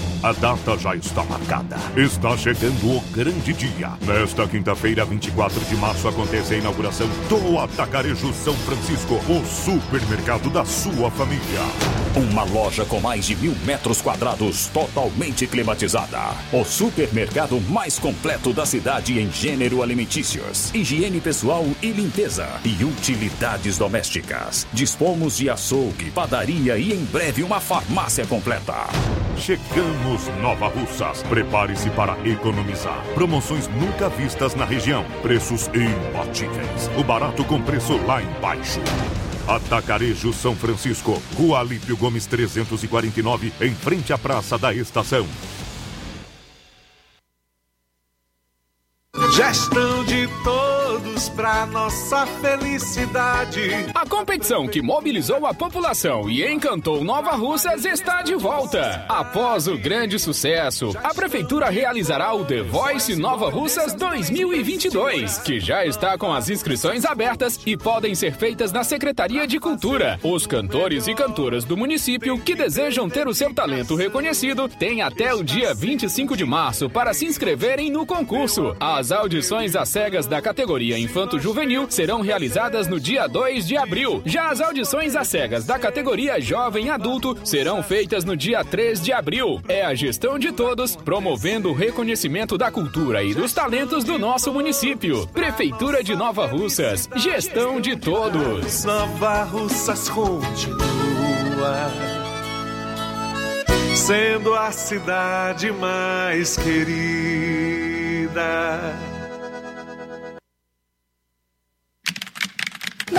A data já está marcada. Está chegando o grande dia. Nesta quinta-feira, 24 de março, acontece a inauguração do Atacarejo São Francisco, o supermercado da sua família. Uma loja com mais de mil metros quadrados, totalmente climatizada. O supermercado mais completo da cidade em gênero alimentícios, higiene pessoal e limpeza e utilidades domésticas. Dispomos de açougue, padaria e em breve uma farmácia completa. Chegamos Nova Russas. Prepare-se para economizar. Promoções nunca vistas na região. Preços imbatíveis. O barato com preço lá embaixo. Atacarejo São Francisco, Rua Alípio Gomes 349, em frente à Praça da Estação. Gestão de todos para nossa felicidade. A competição que mobilizou a população e encantou Nova Russas está de volta. Após o grande sucesso, a prefeitura realizará o The Voice Nova Russas 2022, que já está com as inscrições abertas e podem ser feitas na Secretaria de Cultura. Os cantores e cantoras do município que desejam ter o seu talento reconhecido têm até o dia 25 de março para se inscreverem no concurso. As audições às cegas da categoria Infanto Juvenil serão realizadas no dia 2 de abril. Já as audições às cegas da categoria Jovem Adulto serão feitas no dia 3 de abril. É a gestão de todos, promovendo o reconhecimento da cultura e dos talentos do nosso município. Prefeitura de Nova Russas. Gestão de todos. Nova Russas continua sendo a cidade mais querida.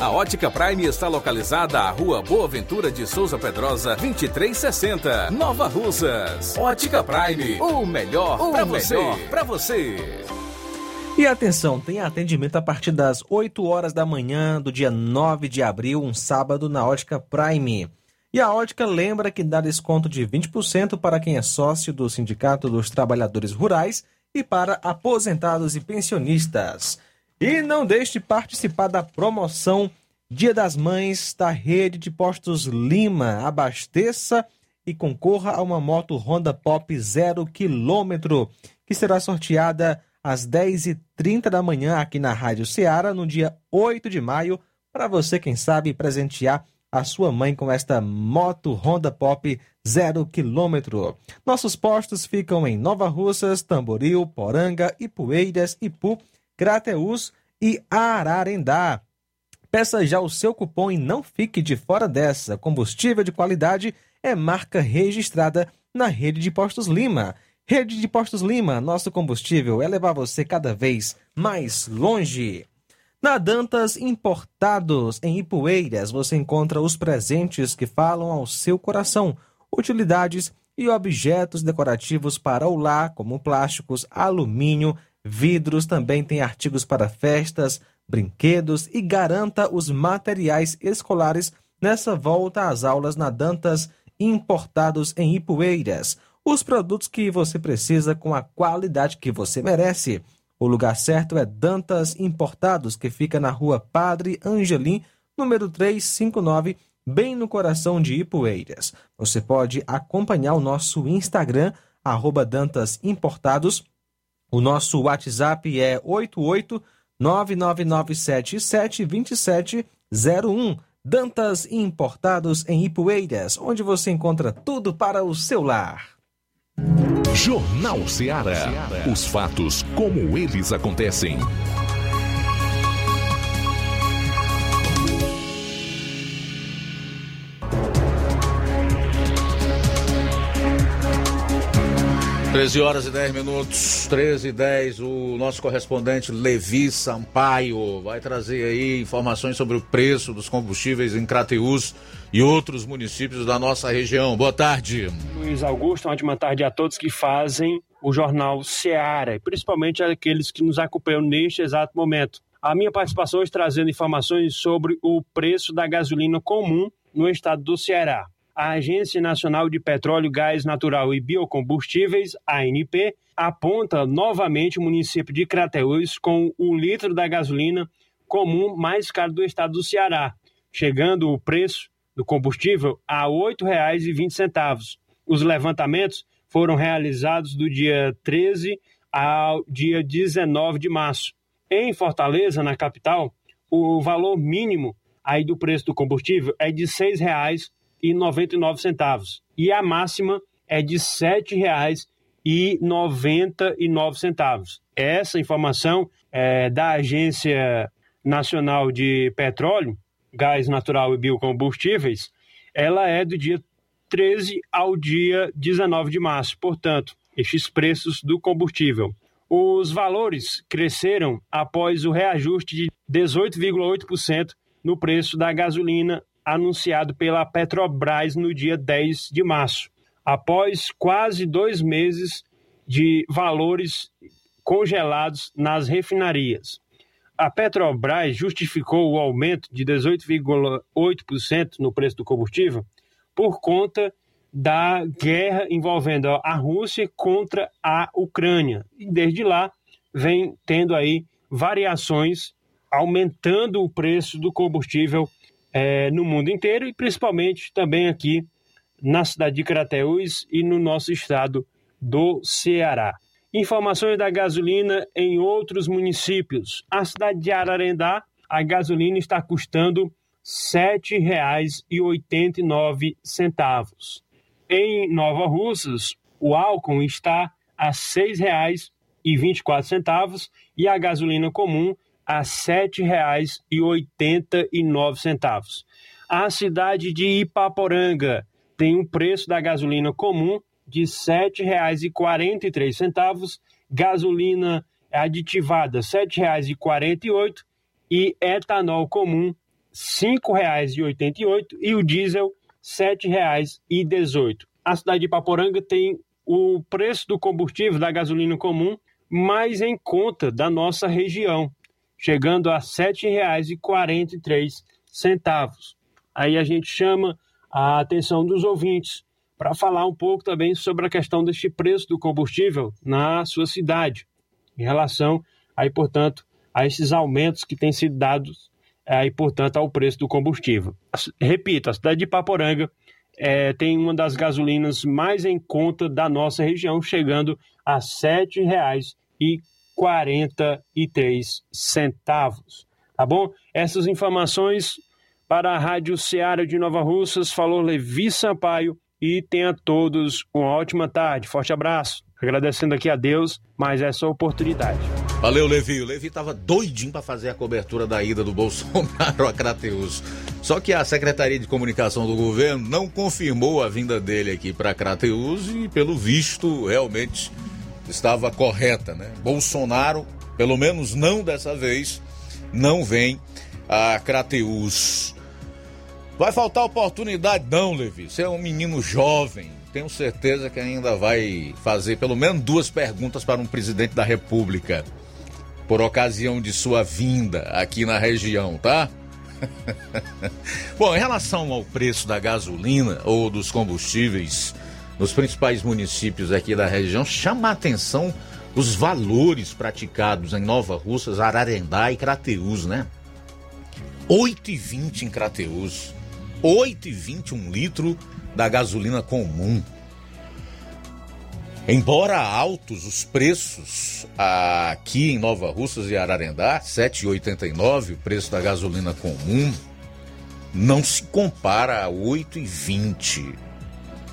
A Ótica Prime está localizada à Rua Boa Ventura de Souza Pedrosa, 2360, Nova Russas. Ótica Prime, o melhor para você. Pra você. E atenção, tem atendimento a partir das 8 horas da manhã do dia 9 de abril, um sábado, na Ótica Prime. E a Ótica lembra que dá desconto de 20% para quem é sócio do Sindicato dos Trabalhadores Rurais e para aposentados e pensionistas. E não deixe de participar da promoção Dia das Mães da rede de postos Lima. Abasteça e concorra a uma moto Honda Pop 0 km, que será sorteada às 10h30 da manhã aqui na Rádio Ceará, no dia 8 de maio, para você, quem sabe, presentear a sua mãe com esta moto Honda Pop 0 km. Nossos postos ficam em Nova Russas, Tamboril, Poranga, Ipueiras, Ipu, Crateús e Ararendá. Peça já o seu cupom e não fique de fora dessa. Combustível de qualidade é marca registrada na rede de postos Lima. Rede de Postos Lima, nosso combustível é levar você cada vez mais longe. Na Dantas Importados, em Ipueiras, você encontra os presentes que falam ao seu coração, utilidades e objetos decorativos para o lar, como plásticos, alumínio, vidros, também tem artigos para festas, brinquedos e garanta os materiais escolares nessa volta às aulas na Dantas Importados em Ipueiras os produtos que você precisa com a qualidade que você merece. O lugar certo é Dantas Importados, que fica na rua Padre Angelim, número 359, bem no coração de Ipueiras. Você pode acompanhar o nosso Instagram, arroba Dantas Importados. O nosso WhatsApp é 88999772701. Dantas Importados em Ipueiras, onde você encontra tudo para o seu lar. Jornal Ceará. Os fatos como eles acontecem. Treze horas e 10 minutos, 13 e 10, o nosso correspondente Levi Sampaio vai trazer aí informações sobre o preço dos combustíveis em Crateús e outros municípios da nossa região. Boa tarde. Luiz Augusto, uma ótima tarde a todos que fazem o jornal Seara, principalmente aqueles que nos acompanham neste exato momento. A minha participação hoje trazendo informações sobre o preço da gasolina comum no estado do Ceará. A Agência Nacional de Petróleo, Gás Natural e Biocombustíveis, ANP, aponta novamente o município de Crateús com o litro da gasolina comum mais caro do estado do Ceará, chegando o preço do combustível a R$ 8,20. Os levantamentos foram realizados do dia 13 ao dia 19 de março. Em Fortaleza, na capital, o valor mínimo aí do preço do combustível é de R$ 6,99 e a máxima é de R$ 7,99. Essa informação é da Agência Nacional de Petróleo gás natural e biocombustíveis, ela é do dia 13 ao dia 19 de março. Portanto, estes preços do combustível. Os valores cresceram após o reajuste de 18,8% no preço da gasolina anunciado pela Petrobras no dia 10 de março, após quase dois meses de valores congelados nas refinarias a Petrobras justificou o aumento de 18,8% no preço do combustível por conta da guerra envolvendo a Rússia contra a Ucrânia. E desde lá vem tendo aí variações aumentando o preço do combustível é, no mundo inteiro e principalmente também aqui na cidade de Crateús e no nosso estado do Ceará. Informações da gasolina em outros municípios. A cidade de Ararendá, a gasolina está custando R$ 7,89. Em Nova Russas, o álcool está a R$ 6,24 e a gasolina comum a R$ 7,89. A cidade de Ipaporanga tem um preço da gasolina comum de R$ 7,43, gasolina aditivada R$ 7,48 e etanol comum R$ 5,88 e o diesel R$ 7,18. A cidade de Paporanga tem o preço do combustível da gasolina comum mais em conta da nossa região, chegando a R$ 7,43. Aí a gente chama a atenção dos ouvintes para falar um pouco também sobre a questão deste preço do combustível na sua cidade, em relação aí, portanto, a esses aumentos que têm sido dados aí, portanto, ao preço do combustível. Repito, a cidade de Paporanga é, tem uma das gasolinas mais em conta da nossa região, chegando a R$ 7,43. Tá bom? Essas informações para a Rádio Ceará de Nova Russas, falou Levi Sampaio e tenha todos uma ótima tarde. Forte abraço. Agradecendo aqui a Deus mais essa oportunidade. Valeu, Levi. O Levi tava doidinho para fazer a cobertura da ida do Bolsonaro *laughs* a Crateus. Só que a Secretaria de Comunicação do governo não confirmou a vinda dele aqui para Crateus e, pelo visto, realmente estava correta, né? Bolsonaro, pelo menos não dessa vez, não vem a Crateus. Vai faltar oportunidade, não, Levi. Você é um menino jovem. Tenho certeza que ainda vai fazer pelo menos duas perguntas para um presidente da República por ocasião de sua vinda aqui na região, tá? *laughs* Bom, em relação ao preço da gasolina ou dos combustíveis nos principais municípios aqui da região, chama a atenção os valores praticados em Nova Russas, Ararendá e Crateús, né? 8,20 em Crateús, 8,20 um litro da gasolina comum. Embora altos os preços aqui em Nova Russas e Ararendá, 7,89 o preço da gasolina comum, não se compara a 8,20.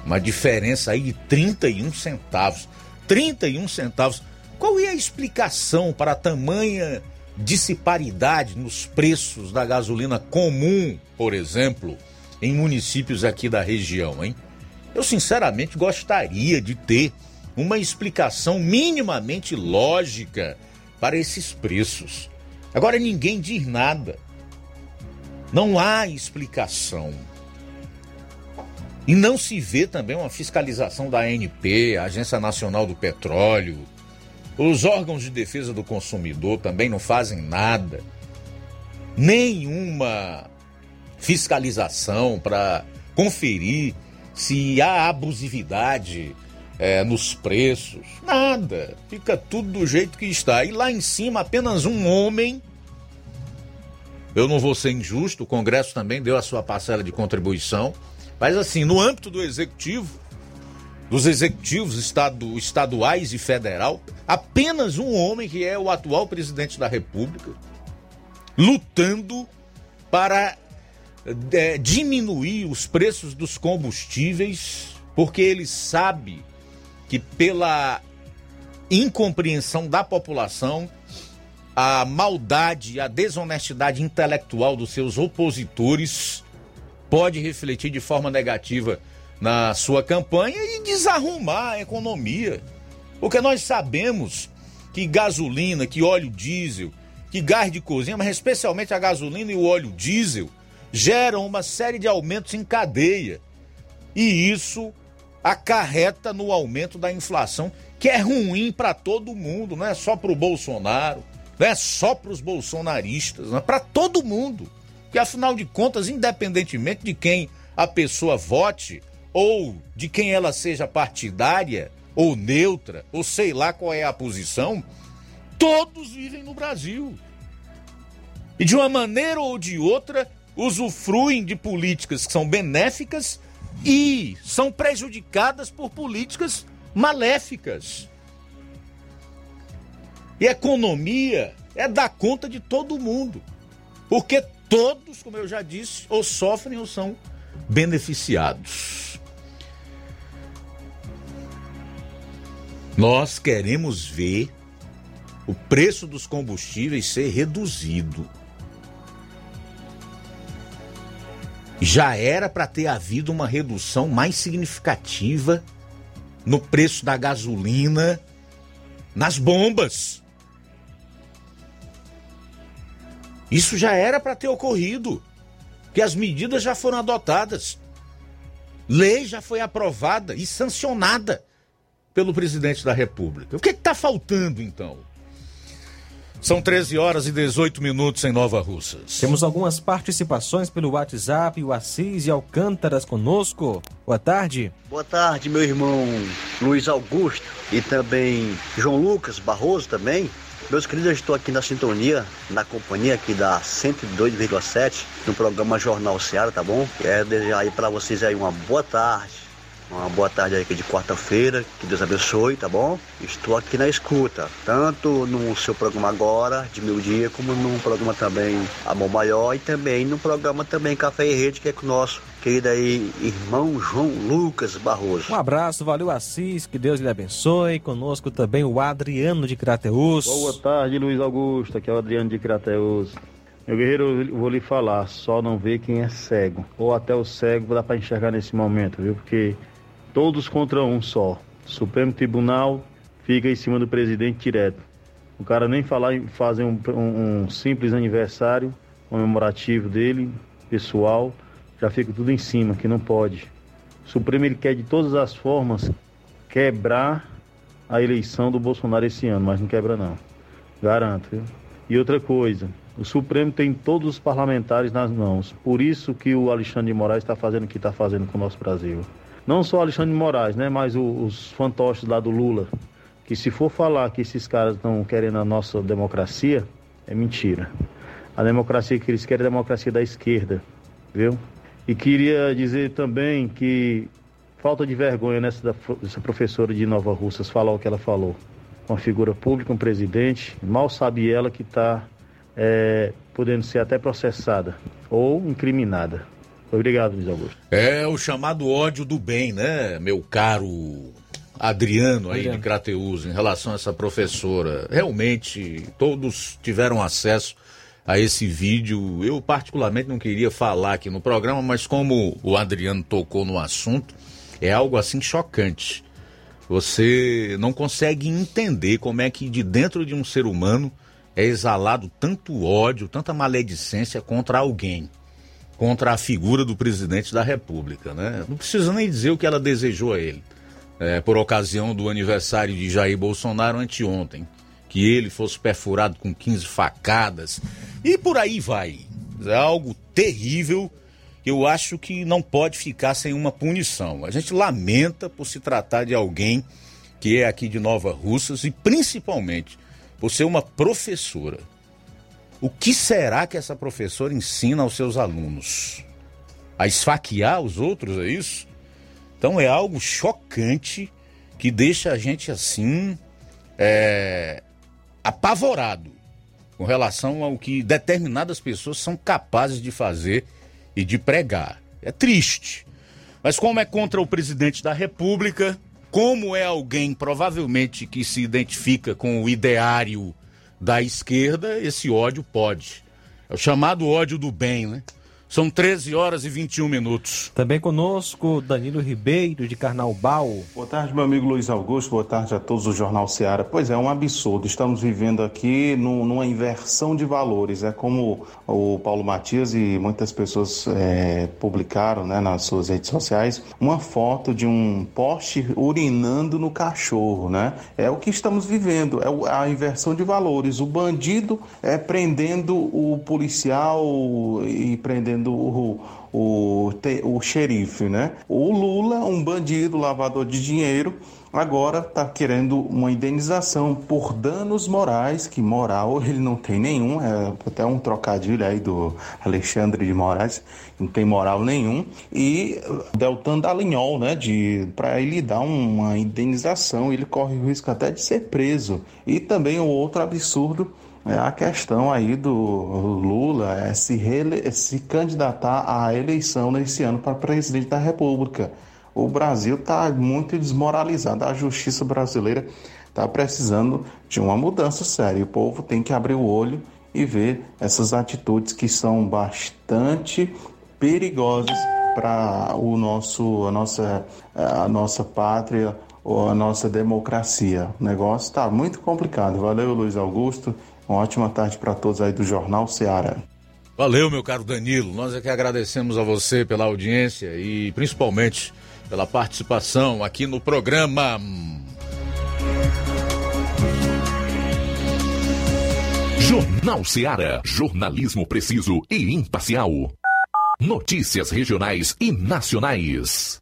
Uma diferença aí de 31 centavos. 31 centavos. Qual é a explicação para a tamanha disparidade nos preços da gasolina comum, por exemplo, em municípios aqui da região, hein? Eu sinceramente gostaria de ter uma explicação minimamente lógica para esses preços. Agora ninguém diz nada. Não há explicação. E não se vê também uma fiscalização da ANP, a Agência Nacional do Petróleo. Os órgãos de defesa do consumidor também não fazem nada. Nenhuma fiscalização para conferir se há abusividade é, nos preços, nada. Fica tudo do jeito que está. E lá em cima, apenas um homem. Eu não vou ser injusto, o Congresso também deu a sua parcela de contribuição. Mas, assim, no âmbito do executivo, dos executivos estado, estaduais e federal, apenas um homem, que é o atual presidente da República, lutando para é, diminuir os preços dos combustíveis, porque ele sabe que pela incompreensão da população, a maldade, a desonestidade intelectual dos seus opositores pode refletir de forma negativa na sua campanha e desarrumar a economia. Porque nós sabemos que gasolina, que óleo diesel, que gás de cozinha, mas especialmente a gasolina e o óleo diesel, geram uma série de aumentos em cadeia. E isso acarreta no aumento da inflação, que é ruim para todo mundo, não é só para o Bolsonaro, não é só para os bolsonaristas, é para todo mundo. Porque afinal de contas, independentemente de quem a pessoa vote ou de quem ela seja partidária ou neutra, ou sei lá qual é a posição, todos vivem no Brasil. E de uma maneira ou de outra usufruem de políticas que são benéficas e são prejudicadas por políticas maléficas. E economia é dar conta de todo mundo. Porque todos, como eu já disse, ou sofrem ou são beneficiados. Nós queremos ver o preço dos combustíveis ser reduzido. já era para ter havido uma redução mais significativa no preço da gasolina, nas bombas. Isso já era para ter ocorrido, que as medidas já foram adotadas. Lei já foi aprovada e sancionada pelo presidente da República. O que está faltando então? São 13 horas e 18 minutos em Nova Russas. Temos algumas participações pelo WhatsApp, o Assis e Alcântaras conosco. Boa tarde. Boa tarde, meu irmão Luiz Augusto e também João Lucas Barroso também. Meus queridos, eu estou aqui na sintonia, na companhia aqui da 102,7 no programa Jornal Seara, tá bom? Quero desejar aí para vocês aí uma boa tarde Uma boa tarde aí aqui de quarta-feira, que Deus abençoe, tá bom? Estou aqui na escuta, tanto no seu programa agora, de meio dia, como no programa também Amor Maior e também no programa também Café e Rede, que é com o nosso querido aí irmão João Lucas Barroso. Um abraço, valeu Assis, que Deus lhe abençoe. Conosco também o Adriano de Crateus. Boa tarde, Luiz Augusto, aqui é o Adriano de Crateus. Meu guerreiro, eu vou lhe falar, só não vê quem é cego. Ou até o cego dá para enxergar nesse momento, viu? Porque todos contra um só. Supremo Tribunal fica em cima do presidente direto. O cara nem falar em fazer um, um, um simples aniversário comemorativo dele, pessoal, já fica tudo em cima, que não pode. O Supremo ele quer de todas as formas quebrar a eleição do Bolsonaro esse ano, mas não quebra não. Garanto, viu? E outra coisa, o Supremo tem todos os parlamentares nas mãos. Por isso que o Alexandre de Moraes está fazendo o que está fazendo com o nosso Brasil não só Alexandre de Moraes, né, mas os fantoches lá do Lula, que se for falar que esses caras estão querendo a nossa democracia, é mentira. A democracia que eles querem é a democracia da esquerda, viu? E queria dizer também que falta de vergonha nessa dessa professora de Nova Russas falar o que ela falou. Uma figura pública, um presidente, mal sabe ela que está é, podendo ser até processada ou incriminada. Obrigado, Luiz Augusto. É o chamado ódio do bem, né, meu caro Adriano aí Adriano. de Crateus, em relação a essa professora. Realmente, todos tiveram acesso a esse vídeo. Eu, particularmente, não queria falar aqui no programa, mas como o Adriano tocou no assunto, é algo assim chocante. Você não consegue entender como é que de dentro de um ser humano é exalado tanto ódio, tanta maledicência contra alguém contra a figura do presidente da República. Né? Não precisa nem dizer o que ela desejou a ele, é, por ocasião do aniversário de Jair Bolsonaro anteontem. Que ele fosse perfurado com 15 facadas e por aí vai. É algo terrível eu acho que não pode ficar sem uma punição. A gente lamenta por se tratar de alguém que é aqui de Nova Russas e principalmente por ser uma professora o que será que essa professora ensina aos seus alunos? A esfaquear os outros, é isso? Então é algo chocante que deixa a gente assim é, apavorado com relação ao que determinadas pessoas são capazes de fazer e de pregar. É triste. Mas como é contra o presidente da República, como é alguém provavelmente que se identifica com o ideário da esquerda, esse ódio pode. É o chamado ódio do bem, né? São 13 horas e 21 minutos. Também conosco, Danilo Ribeiro, de Carnaubal. Boa tarde, meu amigo Luiz Augusto. Boa tarde a todos do Jornal Seara. Pois é, um absurdo. Estamos vivendo aqui no, numa inversão de valores. É como o Paulo Matias e muitas pessoas é, publicaram né, nas suas redes sociais uma foto de um poste urinando no cachorro. Né? É o que estamos vivendo. É a inversão de valores. O bandido é prendendo o policial e prendendo o, o, o xerife, né? O Lula, um bandido, lavador de dinheiro, agora está querendo uma indenização por danos morais, que moral ele não tem nenhum, é até um trocadilho aí do Alexandre de Moraes, não tem moral nenhum, e Deltan Dallagnol, né, de para ele dar uma indenização, ele corre o risco até de ser preso. E também o outro absurdo a questão aí do Lula é se, rele... se candidatar à eleição nesse ano para presidente da República. O Brasil está muito desmoralizado, a justiça brasileira está precisando de uma mudança séria. O povo tem que abrir o olho e ver essas atitudes que são bastante perigosas para o nosso a nossa a nossa pátria ou a nossa democracia. O negócio está muito complicado. Valeu, Luiz Augusto. Uma ótima tarde para todos aí do Jornal Ceará. Valeu, meu caro Danilo. Nós é que agradecemos a você pela audiência e principalmente pela participação aqui no programa. Jornal Ceará. Jornalismo preciso e imparcial. Notícias regionais e nacionais.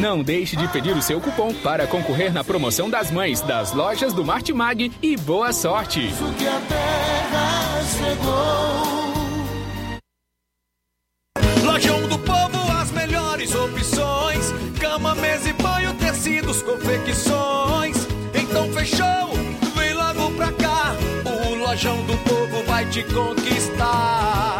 Não deixe de pedir o seu cupom para concorrer na promoção das mães das lojas do Martimag e boa sorte! Lojão do Povo, as melhores opções: cama, mesa e banho, tecidos, confecções. Então fechou, vem logo pra cá. O Lojão do Povo vai te conquistar.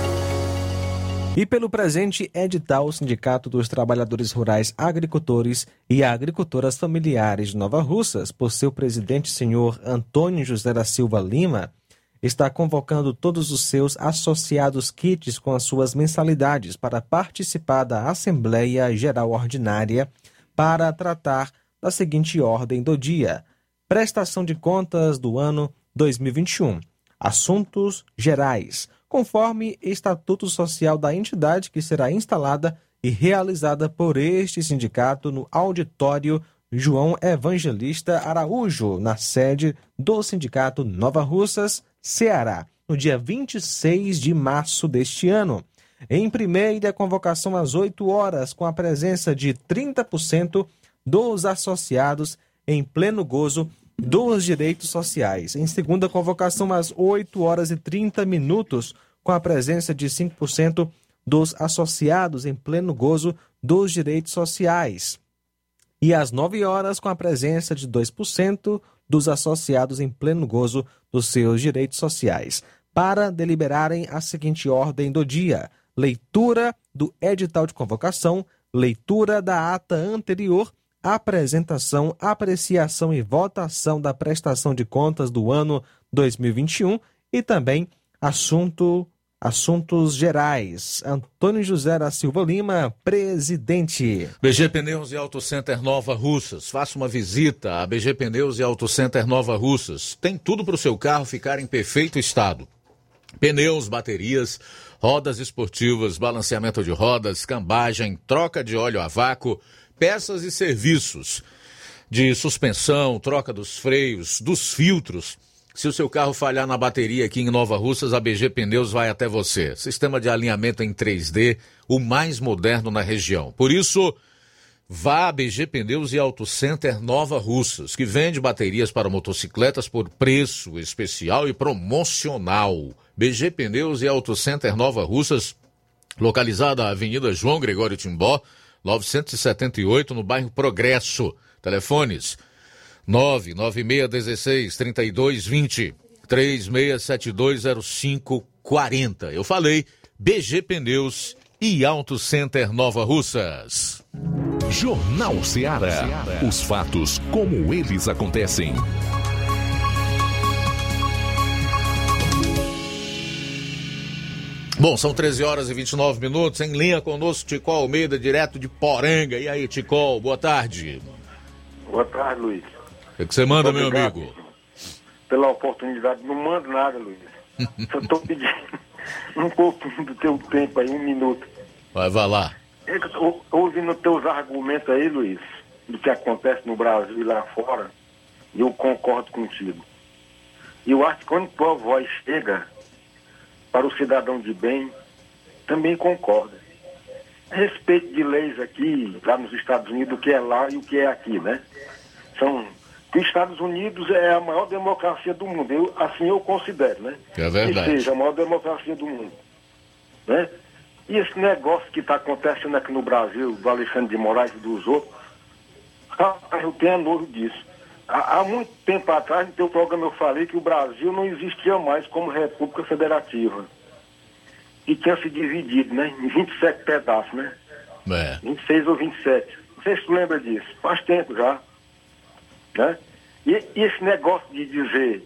E pelo presente edital, o Sindicato dos Trabalhadores Rurais Agricultores e Agricultoras Familiares de Nova Russas, por seu presidente, senhor Antônio José da Silva Lima, está convocando todos os seus associados kits com as suas mensalidades para participar da Assembleia Geral Ordinária para tratar da seguinte ordem do dia: prestação de contas do ano 2021, assuntos gerais conforme Estatuto Social da entidade que será instalada e realizada por este sindicato no auditório João Evangelista Araújo, na sede do Sindicato Nova Russas, Ceará, no dia 26 de março deste ano. Em primeira convocação às 8 horas, com a presença de 30% dos associados em pleno gozo dos direitos sociais. Em segunda convocação, às 8 horas e 30 minutos, com a presença de 5% dos associados em pleno gozo dos direitos sociais. E às 9 horas, com a presença de 2% dos associados em pleno gozo dos seus direitos sociais, para deliberarem a seguinte ordem do dia: leitura do edital de convocação, leitura da ata anterior, apresentação, apreciação e votação da prestação de contas do ano 2021 e também assunto Assuntos Gerais. Antônio José da Silva Lima, presidente. BG Pneus e Auto Center Nova Russas. Faça uma visita a BG Pneus e Auto Center Nova Russas. Tem tudo para o seu carro ficar em perfeito estado. Pneus, baterias, rodas esportivas, balanceamento de rodas, cambagem, troca de óleo a vácuo, peças e serviços de suspensão, troca dos freios, dos filtros se o seu carro falhar na bateria aqui em Nova Russas, a BG Pneus vai até você. Sistema de alinhamento em 3D, o mais moderno na região. Por isso, vá a BG Pneus e Auto Center Nova Russas, que vende baterias para motocicletas por preço especial e promocional. BG Pneus e Auto Center Nova Russas, localizada na Avenida João Gregório Timbó, 978, no bairro Progresso. Telefones 99616 3220 36720540. Eu falei BG Pneus e Auto Center Nova Russas. Jornal Ceará. Os fatos como eles acontecem. Bom, são 13 horas e 29 minutos. Em linha conosco, Ticol Almeida, direto de Poranga. E aí, Ticol, boa tarde. Boa tarde, Luiz. O que você manda, meu amigo? Pela oportunidade. Não mando nada, Luiz. Só estou *laughs* pedindo *laughs* um pouquinho do teu tempo aí, um minuto. Vai, vai lá. Ouvindo teus argumentos aí, Luiz, do que acontece no Brasil e lá fora, eu concordo contigo. E eu acho que quando tua voz chega para o cidadão de bem, também concorda. Respeito de leis aqui, lá nos Estados Unidos, o que é lá e o que é aqui, né? São os Estados Unidos é a maior democracia do mundo. Eu, assim eu considero, né? É verdade. Que seja a maior democracia do mundo. Né? E esse negócio que está acontecendo aqui no Brasil, do Alexandre de Moraes e dos outros, eu tenho nojo disso. Há, há, muito tempo atrás, no teu programa, eu falei que o Brasil não existia mais como República Federativa. E tinha se dividido, né? Em 27 pedaços, né? É. 26 ou 27. Não sei se tu lembra disso. Faz tempo já. Né? E, e esse negócio de dizer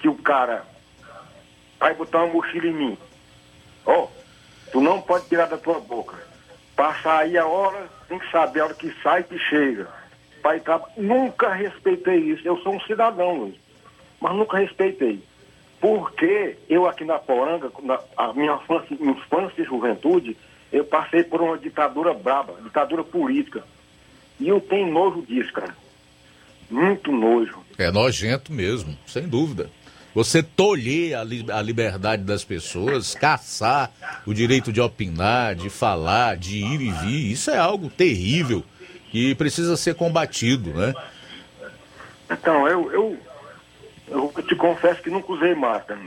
que o cara vai botar uma mochila em mim, ó, oh, tu não pode tirar da tua boca. Passar aí a hora, tem que saber a hora que sai e chega. Pai, tá... Nunca respeitei isso. Eu sou um cidadão, Luiz, mas nunca respeitei. Porque eu aqui na Poranga, na a minha infância, infância e juventude, eu passei por uma ditadura braba, ditadura política. E eu tenho nojo disso, cara. Muito nojo. É nojento mesmo, sem dúvida. Você tolher a, li a liberdade das pessoas, caçar o direito de opinar, de falar, de ir e vir, isso é algo terrível que precisa ser combatido, né? Então, eu, eu, eu te confesso que nunca usei máscara,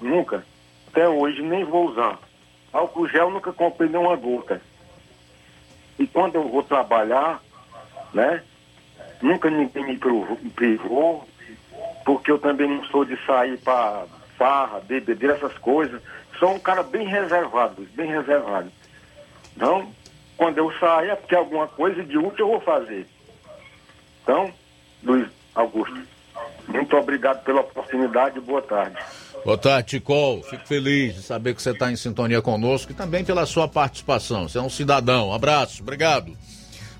nunca. Até hoje nem vou usar. Álcool gel nunca comprei nenhuma gota. E quando eu vou trabalhar, né? Nunca ninguém me privou, porque eu também não sou de sair para farra, bebedeira, essas coisas. Sou um cara bem reservado, bem reservado. Então, quando eu sair é porque alguma coisa de útil eu vou fazer. Então, Luiz Augusto, muito obrigado pela oportunidade e boa tarde. Boa tarde, Ticol. Fico feliz de saber que você está em sintonia conosco e também pela sua participação. Você é um cidadão. Um abraço, obrigado.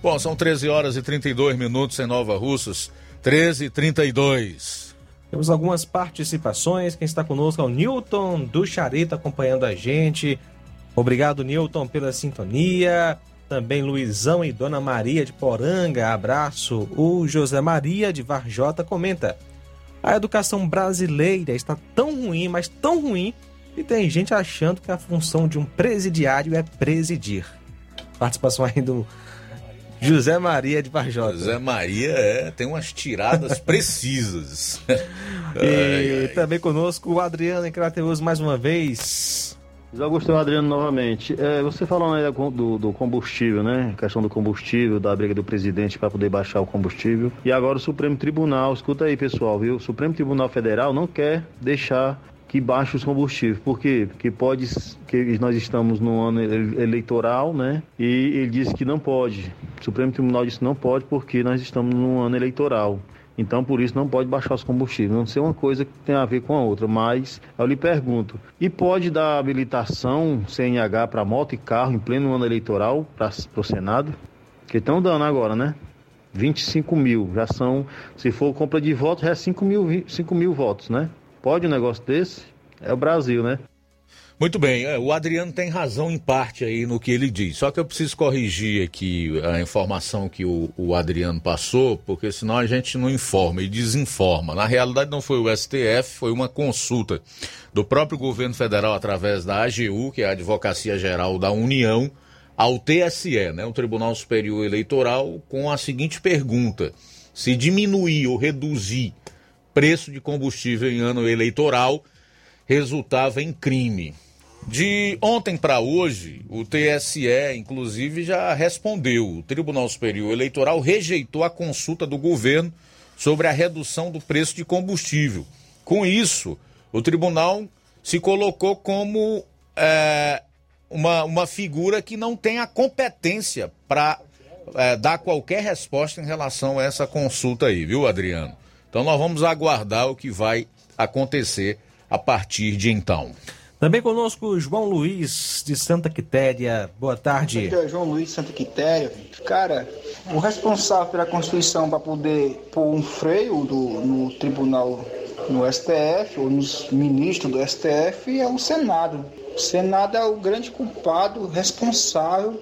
Bom, são 13 horas e 32 minutos em Nova Russas. 13 e 32. Temos algumas participações. Quem está conosco é o Newton do Charita acompanhando a gente. Obrigado, Newton, pela sintonia. Também Luizão e Dona Maria de Poranga, abraço. O José Maria de Varjota comenta: A educação brasileira está tão ruim, mas tão ruim, que tem gente achando que a função de um presidiário é presidir. Participação aí do José Maria de Varjota. José Maria é, tem umas tiradas *laughs* precisas. e ai, ai. também conosco o Adriano em Crateus mais uma vez. Augusto Adriano novamente. É, você falando aí do, do, combustível, né? A questão do combustível, da briga do presidente para poder baixar o combustível. E agora o Supremo Tribunal, escuta aí pessoal, viu? O Supremo Tribunal Federal não quer deixar que baixe os combustíveis. Por quê? Porque pode que nós estamos no ano eleitoral, né? E ele disse que não pode. O Supremo Tribunal disse que não pode porque nós estamos no ano eleitoral. Então, por isso, não pode baixar os combustíveis. Não sei uma coisa que tem a ver com a outra, mas eu lhe pergunto: e pode dar habilitação CNH para moto e carro em pleno ano eleitoral para o Senado? Que estão dando agora, né? 25 mil. Já são, se for compra de votos, já é 5 mil, 5 mil votos, né? Pode um negócio desse? É o Brasil, né? Muito bem, é, o Adriano tem razão em parte aí no que ele diz. Só que eu preciso corrigir aqui a informação que o, o, Adriano passou, porque senão a gente não informa e desinforma. Na realidade, não foi o STF, foi uma consulta do próprio governo federal através da AGU, que é a Advocacia Geral da União, ao TSE, né, o Tribunal Superior Eleitoral, com a seguinte pergunta: se diminuir ou reduzir preço de combustível em ano eleitoral resultava em crime. De ontem para hoje, o TSE, inclusive, já respondeu. O Tribunal Superior Eleitoral rejeitou a consulta do governo sobre a redução do preço de combustível. Com isso, o tribunal se colocou como é, uma, uma figura que não tem a competência para é, dar qualquer resposta em relação a essa consulta aí, viu, Adriano? Então nós vamos aguardar o que vai acontecer a partir de então. Também conosco João Luiz de Santa Quitéria. Boa tarde. Aqui é João Luiz de Santa Quitéria. Cara, o responsável pela Constituição para poder pôr um freio do, no tribunal, no STF, ou nos ministros do STF, é o Senado. O Senado é o grande culpado responsável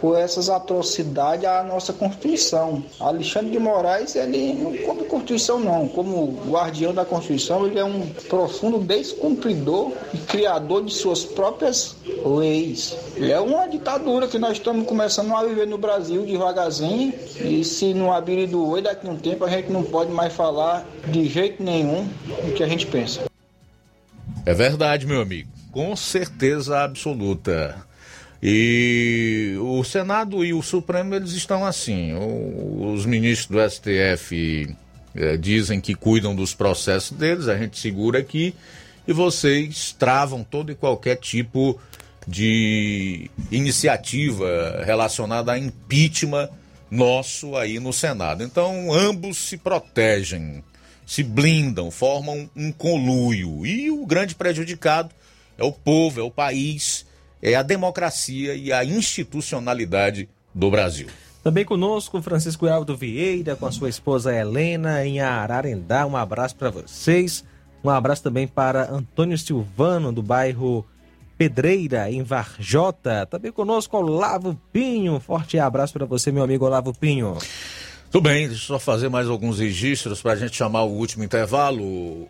por essas atrocidades à nossa Constituição. Alexandre de Moraes, ele não come Constituição não, como guardião da Constituição, ele é um profundo descumpridor e criador de suas próprias leis. Ele é uma ditadura que nós estamos começando a viver no Brasil devagarzinho e se não abrir do olho daqui a um tempo a gente não pode mais falar de jeito nenhum o que a gente pensa. É verdade, meu amigo. Com certeza absoluta. E o Senado e o Supremo eles estão assim. Os ministros do STF é, dizem que cuidam dos processos deles, a gente segura aqui e vocês travam todo e qualquer tipo de iniciativa relacionada a impeachment nosso aí no Senado. Então ambos se protegem, se blindam, formam um conluio e o grande prejudicado é o povo, é o país é a democracia e a institucionalidade do Brasil. Também conosco Francisco Aldo Vieira com a sua esposa Helena em Ararendá. Um abraço para vocês. Um abraço também para Antônio Silvano do bairro Pedreira em Varjota. Também conosco Olavo Pinho. Forte abraço para você, meu amigo Olavo Pinho. Tudo bem, deixa eu só fazer mais alguns registros para a gente chamar o último intervalo.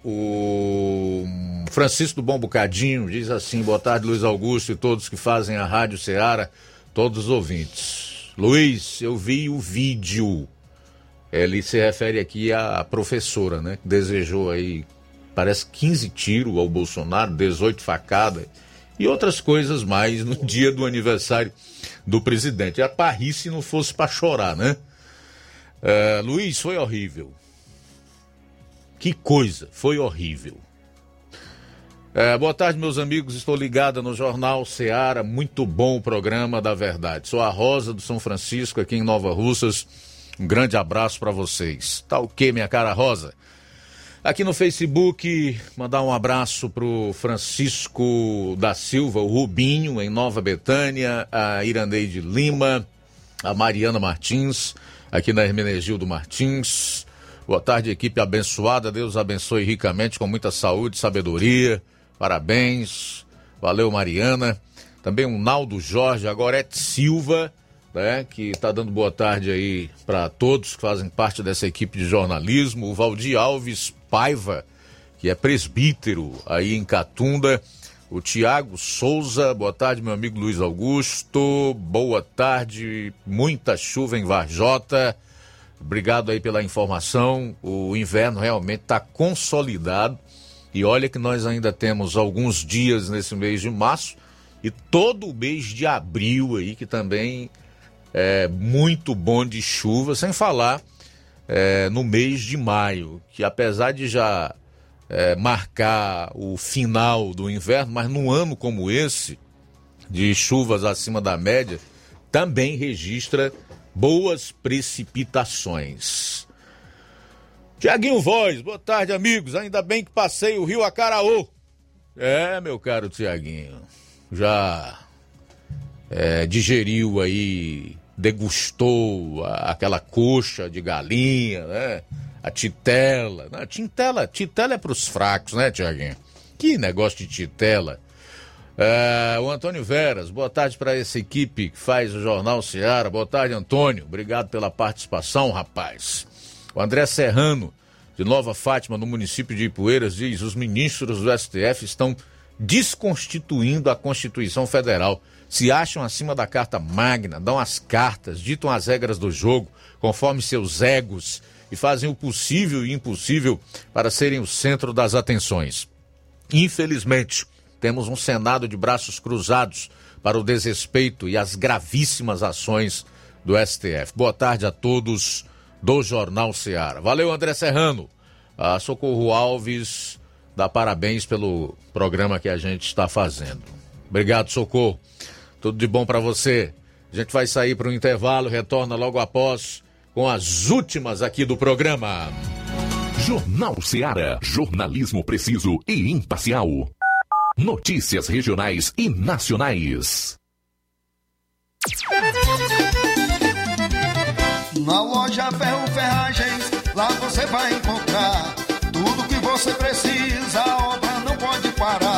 O Francisco do Bom Bocadinho diz assim: boa tarde, Luiz Augusto e todos que fazem a Rádio Ceará, todos os ouvintes. Luiz, eu vi o vídeo. Ele se refere aqui à professora, né? Que desejou aí, parece 15 tiros ao Bolsonaro, 18 facadas e outras coisas mais no dia do aniversário do presidente. A parrir se não fosse para chorar, né? Uh, Luiz, foi horrível. Que coisa, foi horrível. Uh, boa tarde, meus amigos. Estou ligada no Jornal Seara. Muito bom o programa da verdade. Sou a Rosa do São Francisco, aqui em Nova Russas. Um grande abraço para vocês. Tá ok, minha cara Rosa? Aqui no Facebook, mandar um abraço pro Francisco da Silva, o Rubinho, em Nova Betânia, a Irandeide Lima, a Mariana Martins, aqui na Hermenegildo Martins. Boa tarde, equipe abençoada. Deus abençoe ricamente, com muita saúde, sabedoria. Parabéns. Valeu, Mariana. Também o Naldo Jorge, agora é Silva, né, que está dando boa tarde aí para todos que fazem parte dessa equipe de jornalismo. O Valdir Alves Paiva, que é presbítero aí em Catunda. O Tiago Souza, boa tarde, meu amigo Luiz Augusto. Boa tarde, muita chuva em Varjota. Obrigado aí pela informação. O inverno realmente está consolidado. E olha que nós ainda temos alguns dias nesse mês de março e todo o mês de abril aí, que também é muito bom de chuva, sem falar é, no mês de maio, que apesar de já é, marcar o final do inverno, mas num ano como esse, de chuvas acima da média, também registra boas precipitações. Tiaguinho Voz, boa tarde, amigos. Ainda bem que passei o rio Acaraú. É, meu caro Tiaguinho, já é, digeriu aí, degustou a, aquela coxa de galinha, né? A titela. A titela, titela é pros fracos, né, Tiaguinho? Que negócio de titela. É, o Antônio Veras, boa tarde para essa equipe que faz o Jornal Seara. Boa tarde, Antônio. Obrigado pela participação, rapaz. O André Serrano, de Nova Fátima, no município de Ipueiras, diz: os ministros do STF estão desconstituindo a Constituição Federal. Se acham acima da Carta Magna, dão as cartas, ditam as regras do jogo, conforme seus egos, e fazem o possível e impossível para serem o centro das atenções. Infelizmente, temos um Senado de braços cruzados para o desrespeito e as gravíssimas ações do STF. Boa tarde a todos do Jornal Seara. Valeu, André Serrano. A Socorro Alves dá parabéns pelo programa que a gente está fazendo. Obrigado, Socorro. Tudo de bom para você. A gente vai sair para o intervalo, retorna logo após com as últimas aqui do programa. Jornal Seara. Jornalismo preciso e imparcial. Notícias regionais e nacionais. Na loja Ferro Ferragens, lá você vai encontrar tudo que você precisa, a obra não pode parar.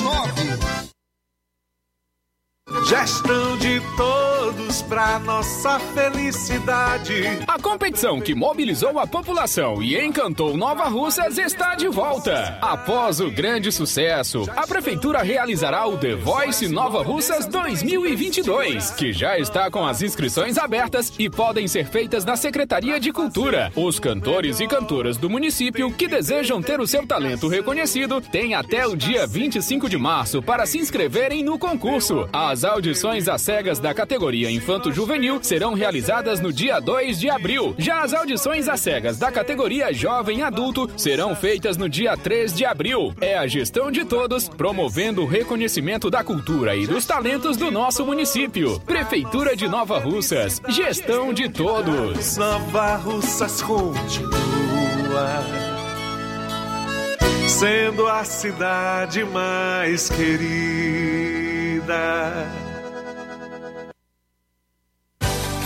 Gestão de todos pra nossa felicidade. A competição que mobilizou a população e encantou Nova Russas está de volta. Após o grande sucesso, a Prefeitura realizará o The Voice Nova Russas 2022, que já está com as inscrições abertas e podem ser feitas na Secretaria de Cultura. Os cantores e cantoras do município que desejam ter o seu talento reconhecido têm até o dia 25 de março para se inscreverem no concurso. As audições às cegas da categoria Infanto Juvenil serão realizadas no dia 2 de abril. Já as audições às cegas da categoria Jovem Adulto serão feitas no dia 3 de abril. É a gestão de todos, promovendo o reconhecimento da cultura e dos talentos do nosso município. Prefeitura de Nova Russas. Gestão de todos. Nova Russas continua sendo a cidade mais querida.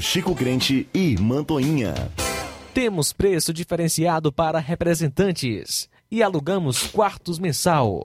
Chico Crente e Mantoinha. Temos preço diferenciado para representantes e alugamos quartos mensal.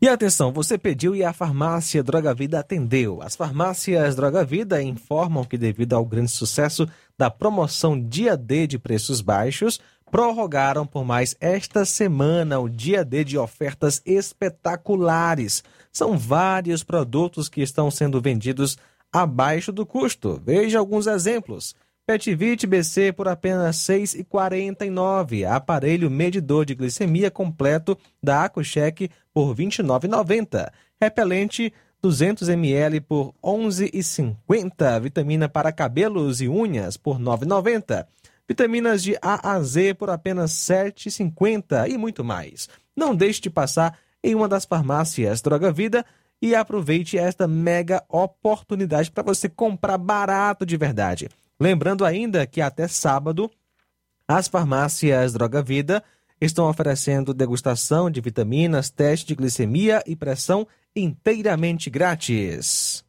E atenção, você pediu e a farmácia Droga Vida atendeu. As farmácias Droga Vida informam que, devido ao grande sucesso da promoção Dia D de preços baixos, prorrogaram por mais esta semana o Dia D de ofertas espetaculares. São vários produtos que estão sendo vendidos abaixo do custo. Veja alguns exemplos. Petivit BC por apenas R$ 6,49. Aparelho medidor de glicemia completo da Acucheck por R$ 29,90. Repelente 200 ml por R$ 11,50. Vitamina para cabelos e unhas por R$ 9,90. Vitaminas de A a Z por apenas R$ 7,50 e muito mais. Não deixe de passar em uma das farmácias Droga Vida e aproveite esta mega oportunidade para você comprar barato de verdade. Lembrando ainda que até sábado as farmácias Droga Vida estão oferecendo degustação de vitaminas, teste de glicemia e pressão inteiramente grátis.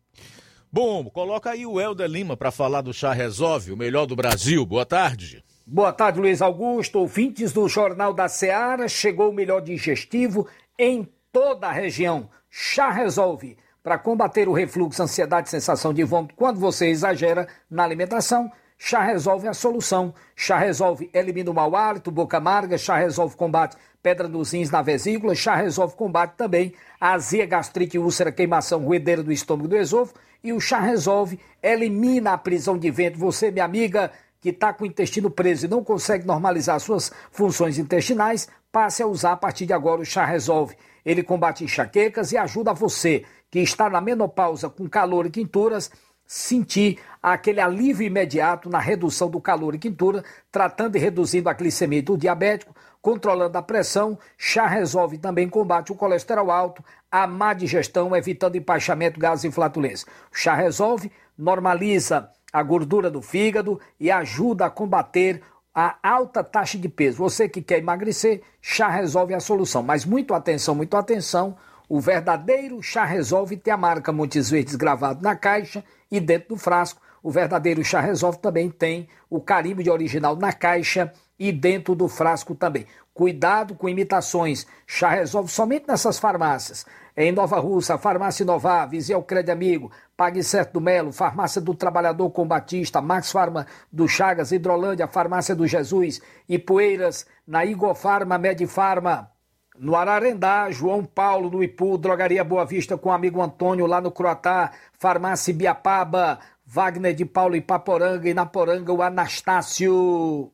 Bom, coloca aí o Helder Lima para falar do Chá Resolve, o melhor do Brasil. Boa tarde. Boa tarde, Luiz Augusto. Ouvintes do Jornal da Seara, chegou o melhor digestivo em toda a região. Chá Resolve. Para combater o refluxo, ansiedade, sensação de vômito quando você exagera na alimentação, Chá Resolve a solução. Chá Resolve elimina o mau hálito, boca amarga. Chá Resolve combate pedra nos rins na vesícula. Chá Resolve combate também azia, gastrite, úlcera, queimação, ruedeira do estômago do esôfago. E o Chá Resolve elimina a prisão de vento. Você, minha amiga, que está com o intestino preso e não consegue normalizar suas funções intestinais, passe a usar a partir de agora o Chá Resolve. Ele combate enxaquecas e ajuda você que está na menopausa com calor e quinturas sentir aquele alívio imediato na redução do calor e quintura, tratando e reduzindo a glicemia do diabético, controlando a pressão. Chá resolve também combate o colesterol alto, a má digestão, evitando empaixamento, gases e flatulência. O chá resolve normaliza a gordura do fígado e ajuda a combater a alta taxa de peso. Você que quer emagrecer, chá resolve a solução. Mas muito atenção, muito atenção. O verdadeiro chá resolve tem a marca Montes Verdes gravado na caixa e dentro do frasco. O verdadeiro chá resolve também tem o carimbo de original na caixa e dentro do frasco também. Cuidado com imitações. Chá resolve somente nessas farmácias. Em Nova Russa, Farmácia Inovar, Viseu Crédito Amigo, Pague Certo do Melo, Farmácia do Trabalhador Combatista, Max Farma do Chagas, Hidrolândia, Farmácia do Jesus, Ipueiras, na Igor Farma, Medifarma, no Ararendá, João Paulo do Ipu, Drogaria Boa Vista com o amigo Antônio lá no Croatá, Farmácia Biapaba, Wagner de Paulo Ipaporanga e na Poranga o Anastácio.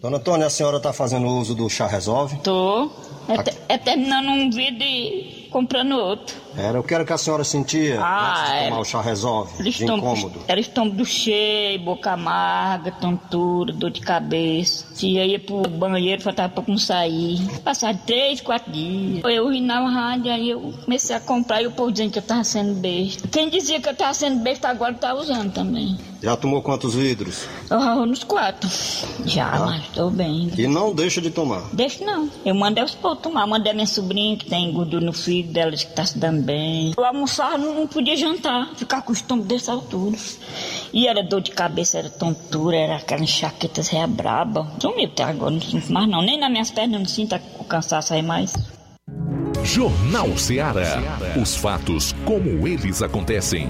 Dona Antônia, a senhora está fazendo uso do chá resolve? Tô. É, te- é terminando um vídeo e comprando outro. Era, eu quero que a senhora sentia Ah, antes de tomar era. o chá resolve, Era de incômodo. era estômago cheio, boca amarga, tontura, dor de cabeça. Se ia pro banheiro, faltava pouco não sair. Passava três, quatro dias. Eu vi na rádio, aí eu comecei a comprar e o povo dizendo que eu tava sendo besta. Quem dizia que eu tava sendo besta agora tá usando também. Já tomou quantos vidros? Eu ralo nos quatro. Já, Ah. mas tô bem. E não deixa de tomar. Deixa não. Eu mandei os povos tomar. Mandei a minha sobrinha que tem gordura no filho dela, que tá se dando bem. Eu almoçava, não, não podia jantar. Ficar com o estômago dessa altura. E era dor de cabeça, era tontura, era aquela enxaqueta réia braba. Sumiu até agora, não sinto mais não. Nem nas minhas pernas eu não sinto o cansaço aí mais. Jornal Ceará. Os fatos como eles acontecem.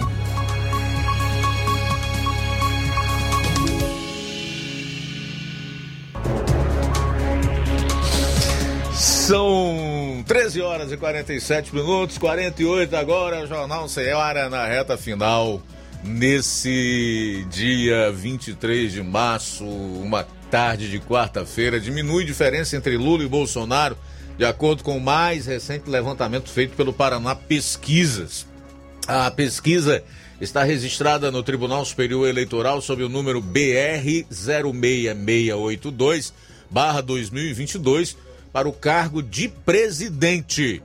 São 13 horas e 47 minutos, 48 agora, Jornal Ceará na reta final. Nesse dia 23 de março, uma tarde de quarta-feira, diminui a diferença entre Lula e Bolsonaro, de acordo com o mais recente levantamento feito pelo Paraná Pesquisas. A pesquisa está registrada no Tribunal Superior Eleitoral sob o número BR 06682 barra 2022 para o cargo de presidente.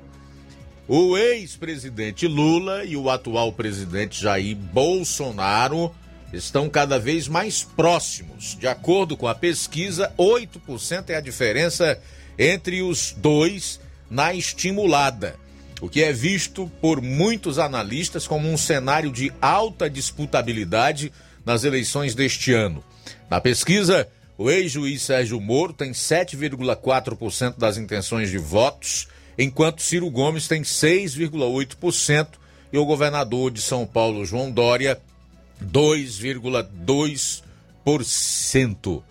O ex-presidente Lula e o atual presidente Jair Bolsonaro estão cada vez mais próximos. De acordo com a pesquisa, 8% é a diferença entre os dois na estimulada, o que é visto por muitos analistas como um cenário de alta disputabilidade nas eleições deste ano. Na pesquisa, o ex-juiz Sérgio Moro tem 7,4% das intenções de votos enquanto Ciro Gomes tem 6,8% e o governador de São Paulo, João Dória, 2,2%.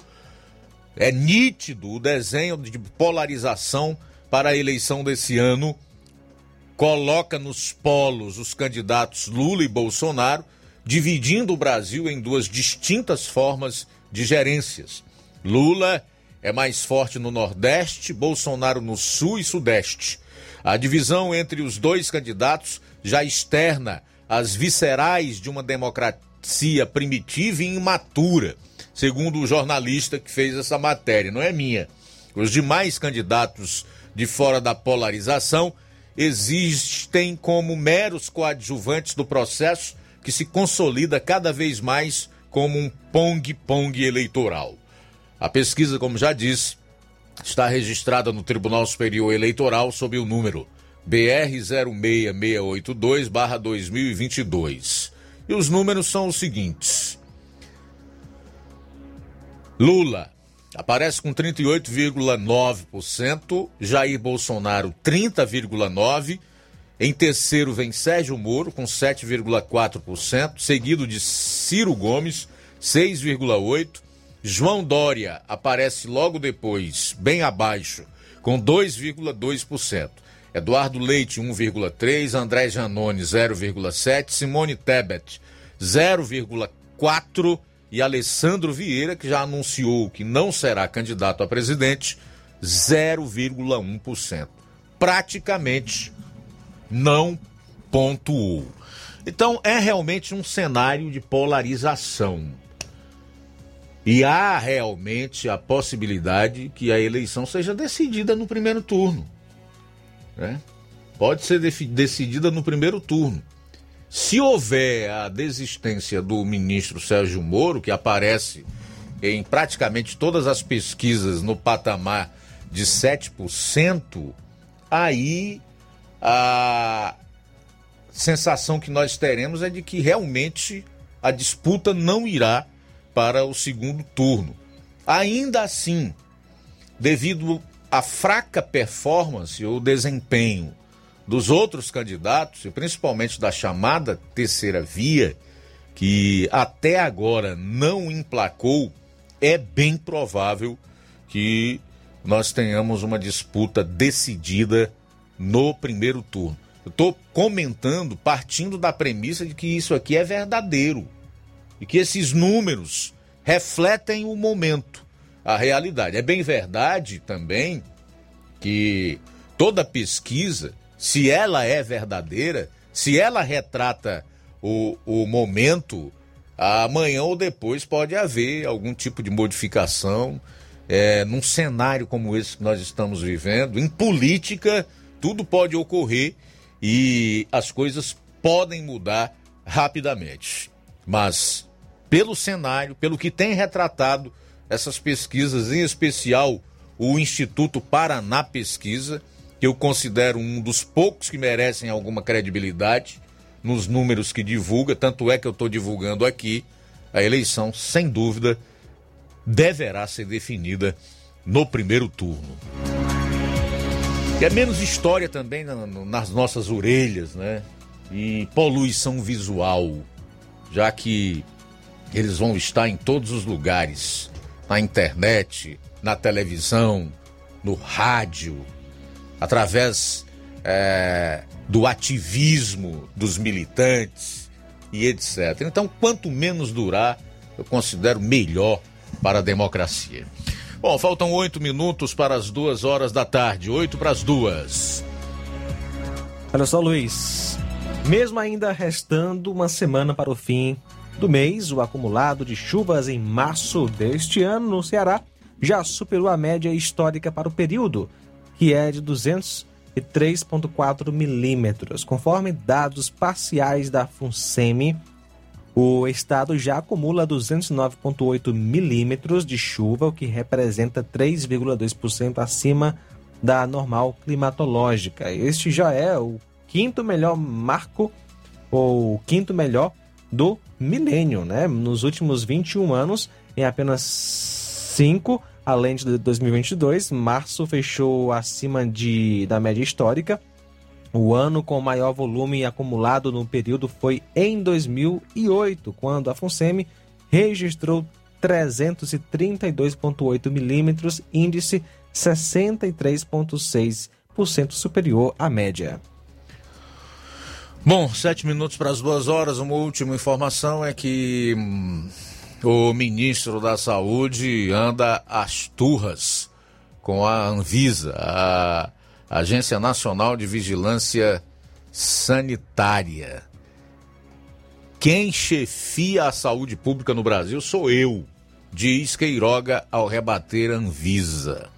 É nítido o desenho de polarização para a eleição desse ano. Coloca nos polos os candidatos Lula e Bolsonaro, dividindo o Brasil em duas distintas formas de gerências. Lula é mais forte no Nordeste, Bolsonaro no Sul e Sudeste. A divisão entre os dois candidatos já externa as viscerais de uma democracia primitiva e imatura, segundo o jornalista que fez essa matéria, não é minha. Os demais candidatos de fora da polarização existem como meros coadjuvantes do processo que se consolida cada vez mais como um pong-pong eleitoral. A pesquisa, como já disse, está registrada no Tribunal Superior Eleitoral sob o número BR 06682-2022. E os números são os seguintes: Lula aparece com 38,9%, Jair Bolsonaro 30,9%, em terceiro vem Sérgio Moro com 7,4%, seguido de Ciro Gomes 6,8%. João Dória aparece logo depois, bem abaixo, com 2,2%. Eduardo Leite, 1,3%, André Janone, 0,7%, Simone Tebet, 0,4% e Alessandro Vieira, que já anunciou que não será candidato a presidente, 0,1%. Praticamente não pontuou. Então é realmente um cenário de polarização. E há realmente a possibilidade que a eleição seja decidida no primeiro turno. Né? Pode ser decidida no primeiro turno. Se houver a desistência do ministro Sérgio Moro, que aparece em praticamente todas as pesquisas no patamar de 7%, aí a sensação que nós teremos é de que realmente a disputa não irá para o segundo turno. Ainda assim, devido à fraca performance ou desempenho dos outros candidatos, e principalmente da chamada terceira via, que até agora não emplacou, é bem provável que nós tenhamos uma disputa decidida no primeiro turno. Eu estou comentando partindo da premissa de que isso aqui é verdadeiro e que esses números refletem o momento, a realidade. É bem verdade também que toda pesquisa, se ela é verdadeira, se ela retrata o, o momento, amanhã ou depois pode haver algum tipo de modificação. É, num cenário como esse que nós estamos vivendo, em política, tudo pode ocorrer e as coisas podem mudar rapidamente. Mas pelo cenário, pelo que tem retratado essas pesquisas, em especial o Instituto Paraná Pesquisa, que eu considero um dos poucos que merecem alguma credibilidade nos números que divulga, tanto é que eu estou divulgando aqui, a eleição, sem dúvida, deverá ser definida no primeiro turno. E é menos história também nas nossas orelhas, né? E poluição visual, já que eles vão estar em todos os lugares na internet, na televisão, no rádio, através é, do ativismo dos militantes e etc. Então, quanto menos durar, eu considero melhor para a democracia. Bom, faltam oito minutos para as duas horas da tarde, oito para as duas. Olha só, Luiz. Mesmo ainda restando uma semana para o fim do mês, o acumulado de chuvas em março deste ano no Ceará já superou a média histórica para o período, que é de 203,4 milímetros. Conforme dados parciais da FUNSEMI, o estado já acumula 209,8 milímetros de chuva, o que representa 3,2% acima da normal climatológica. Este já é o quinto melhor marco, ou quinto melhor do milênio, né? Nos últimos 21 anos, em apenas 5, além de 2022, março fechou acima de, da média histórica. O ano com maior volume acumulado no período foi em 2008, quando a FUNSEMI registrou 332,8 milímetros, índice 63,6% superior à média. Bom, sete minutos para as duas horas. Uma última informação é que hum, o ministro da Saúde anda às turras com a Anvisa, a Agência Nacional de Vigilância Sanitária. Quem chefia a saúde pública no Brasil sou eu, diz Queiroga ao rebater Anvisa.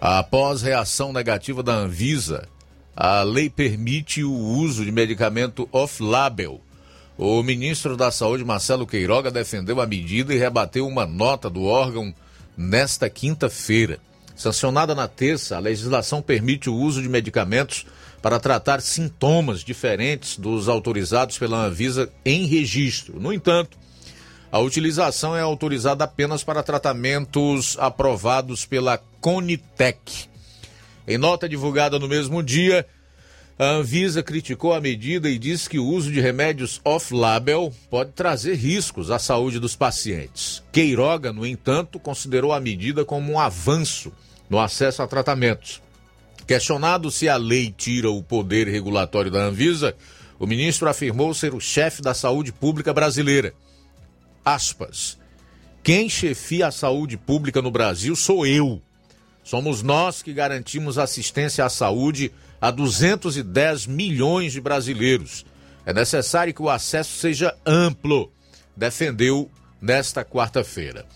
Após reação negativa da Anvisa, a lei permite o uso de medicamento off-label. O ministro da Saúde, Marcelo Queiroga, defendeu a medida e rebateu uma nota do órgão nesta quinta-feira. Sancionada na terça, a legislação permite o uso de medicamentos para tratar sintomas diferentes dos autorizados pela Anvisa em registro. No entanto, a utilização é autorizada apenas para tratamentos aprovados pela Conitec. Em nota divulgada no mesmo dia, a Anvisa criticou a medida e disse que o uso de remédios off-label pode trazer riscos à saúde dos pacientes. Queiroga, no entanto, considerou a medida como um avanço no acesso a tratamentos. Questionado se a lei tira o poder regulatório da Anvisa, o ministro afirmou ser o chefe da saúde pública brasileira. Aspas. Quem chefia a saúde pública no Brasil sou eu. Somos nós que garantimos assistência à saúde a 210 milhões de brasileiros. É necessário que o acesso seja amplo, defendeu nesta quarta-feira.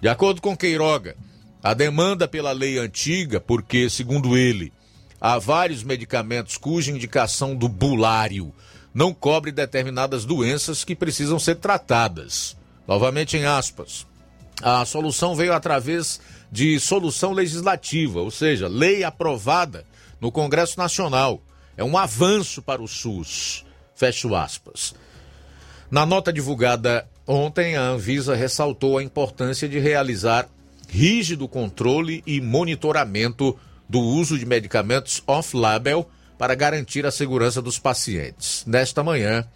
De acordo com Queiroga, a demanda pela lei antiga, porque, segundo ele, há vários medicamentos cuja indicação do bulário não cobre determinadas doenças que precisam ser tratadas. Novamente em aspas. A solução veio através de solução legislativa, ou seja, lei aprovada no Congresso Nacional. É um avanço para o SUS. Fecho aspas. Na nota divulgada ontem, a Anvisa ressaltou a importância de realizar rígido controle e monitoramento do uso de medicamentos off-label para garantir a segurança dos pacientes. Nesta manhã,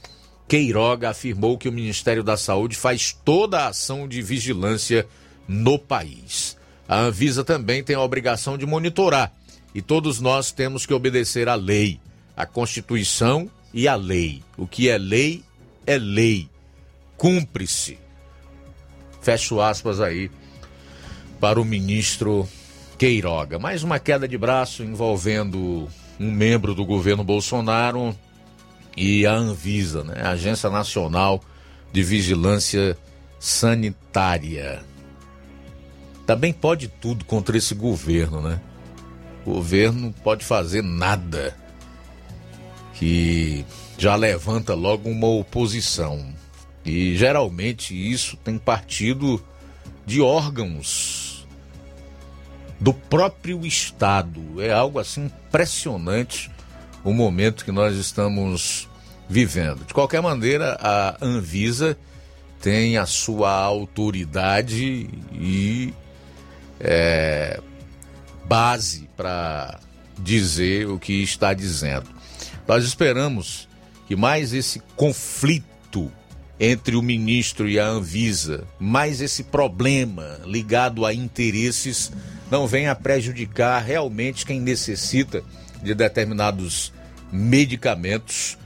Queiroga afirmou que o Ministério da Saúde faz toda a ação de vigilância no país. A Anvisa também tem a obrigação de monitorar e todos nós temos que obedecer à lei, à Constituição e à lei. O que é lei é lei. Cumpre-se. Fecho aspas aí para o ministro Queiroga. Mais uma queda de braço envolvendo um membro do governo Bolsonaro e a Anvisa, né? a Agência Nacional de Vigilância Sanitária. Também pode tudo contra esse governo, né? O governo pode fazer nada que já levanta logo uma oposição. E geralmente isso tem partido de órgãos do próprio Estado. É algo assim impressionante o momento que nós estamos vivendo. De qualquer maneira, a Anvisa tem a sua autoridade e é, base para dizer o que está dizendo. Nós esperamos que mais esse conflito entre o ministro e a Anvisa, mais esse problema ligado a interesses, não venha prejudicar realmente quem necessita de determinados medicamentos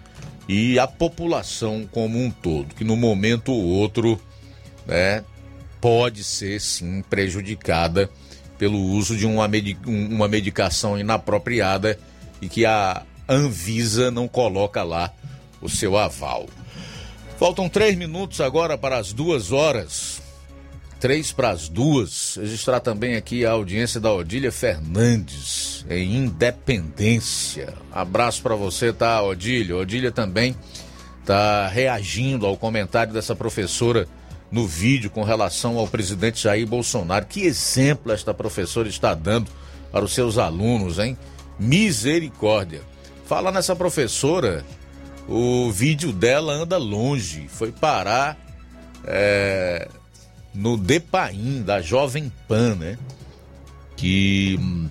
e a população como um todo, que no momento ou outro né, pode ser sim prejudicada pelo uso de uma, uma medicação inapropriada e que a Anvisa não coloca lá o seu aval. Faltam três minutos agora para as duas horas. Três para as duas. Registrar também aqui a audiência da Odília Fernandes, em Independência. Abraço para você, tá, Odília? Odília também tá reagindo ao comentário dessa professora no vídeo com relação ao presidente Jair Bolsonaro. Que exemplo esta professora está dando para os seus alunos, hein? Misericórdia. Fala nessa professora, o vídeo dela anda longe, foi parar é, no Depaim, da Jovem Pan, né? Que hum,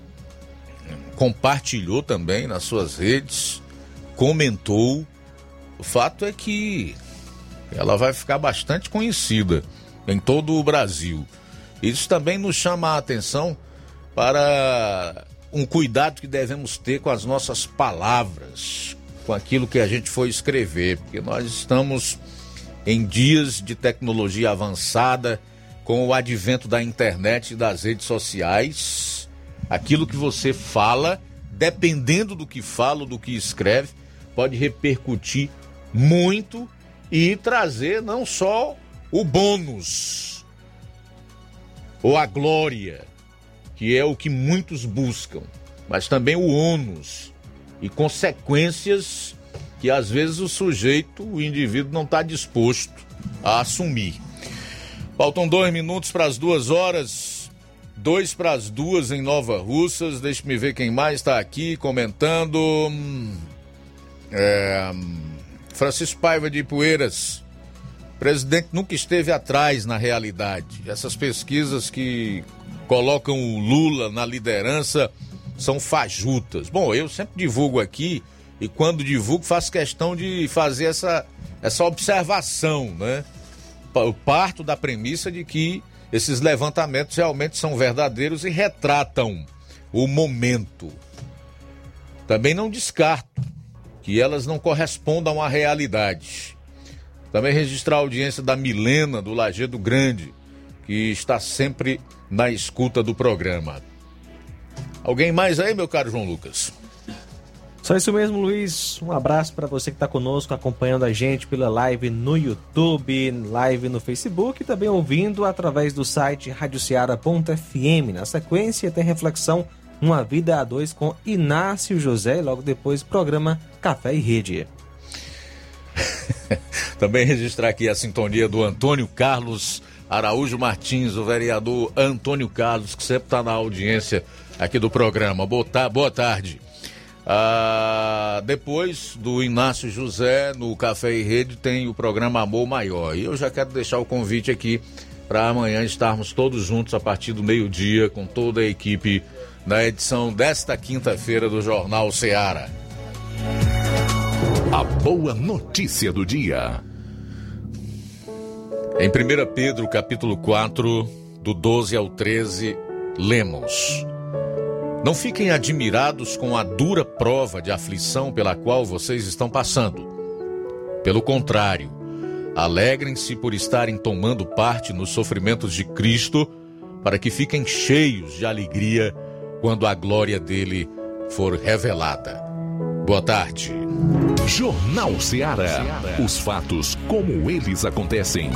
compartilhou também nas suas redes, comentou. O fato é que ela vai ficar bastante conhecida em todo o Brasil. Isso também nos chama a atenção para um cuidado que devemos ter com as nossas palavras, com aquilo que a gente for escrever, porque nós estamos em dias de tecnologia avançada, com o advento da internet e das redes sociais. Aquilo que você fala, dependendo do que fala, do que escreve, pode repercutir muito e trazer não só o bônus ou a glória, que é o que muitos buscam, mas também o ônus e consequências que às vezes o sujeito, o indivíduo, não está disposto a assumir. Faltam dois minutos para as duas horas, dois para as duas em Nova Russas. Deixe-me ver quem mais está aqui comentando. É, Francisco Paiva de Poeiras. Presidente nunca esteve atrás na realidade. Essas pesquisas que colocam o Lula na liderança são fajutas. Bom, eu sempre divulgo aqui e quando divulgo faço questão de fazer essa, essa observação, né? Eu parto da premissa de que esses levantamentos realmente são verdadeiros e retratam o momento. Também não descarto que elas não correspondam à realidade. Também registrar a audiência da Milena do Lajeado Grande, que está sempre na escuta do programa. Alguém mais aí, meu caro João Lucas? Só isso mesmo, Luiz. Um abraço para você que está conosco, acompanhando a gente pela live no YouTube, live no Facebook e também ouvindo através do site radioceara.fm. Na sequência, tem reflexão Uma Vida a Dois com Inácio José e logo depois programa Café e Rede. *laughs* também registrar aqui a sintonia do Antônio Carlos Araújo Martins, o vereador Antônio Carlos, que sempre está na audiência aqui do programa. Boa, boa tarde. Ah, depois do Inácio José, no Café e Rede, tem o programa Amor Maior. E eu já quero deixar o convite aqui para amanhã estarmos todos juntos a partir do meio-dia com toda a equipe na edição desta quinta-feira do Jornal Seara. A boa notícia do dia. Em 1 Pedro, capítulo 4, do 12 ao 13, lemos: Não fiquem admirados com a dura prova de aflição pela qual vocês estão passando. Pelo contrário, alegrem-se por estarem tomando parte nos sofrimentos de Cristo, para que fiquem cheios de alegria quando a glória dele for revelada. Boa tarde. Jornal Ceará. Os fatos como eles acontecem.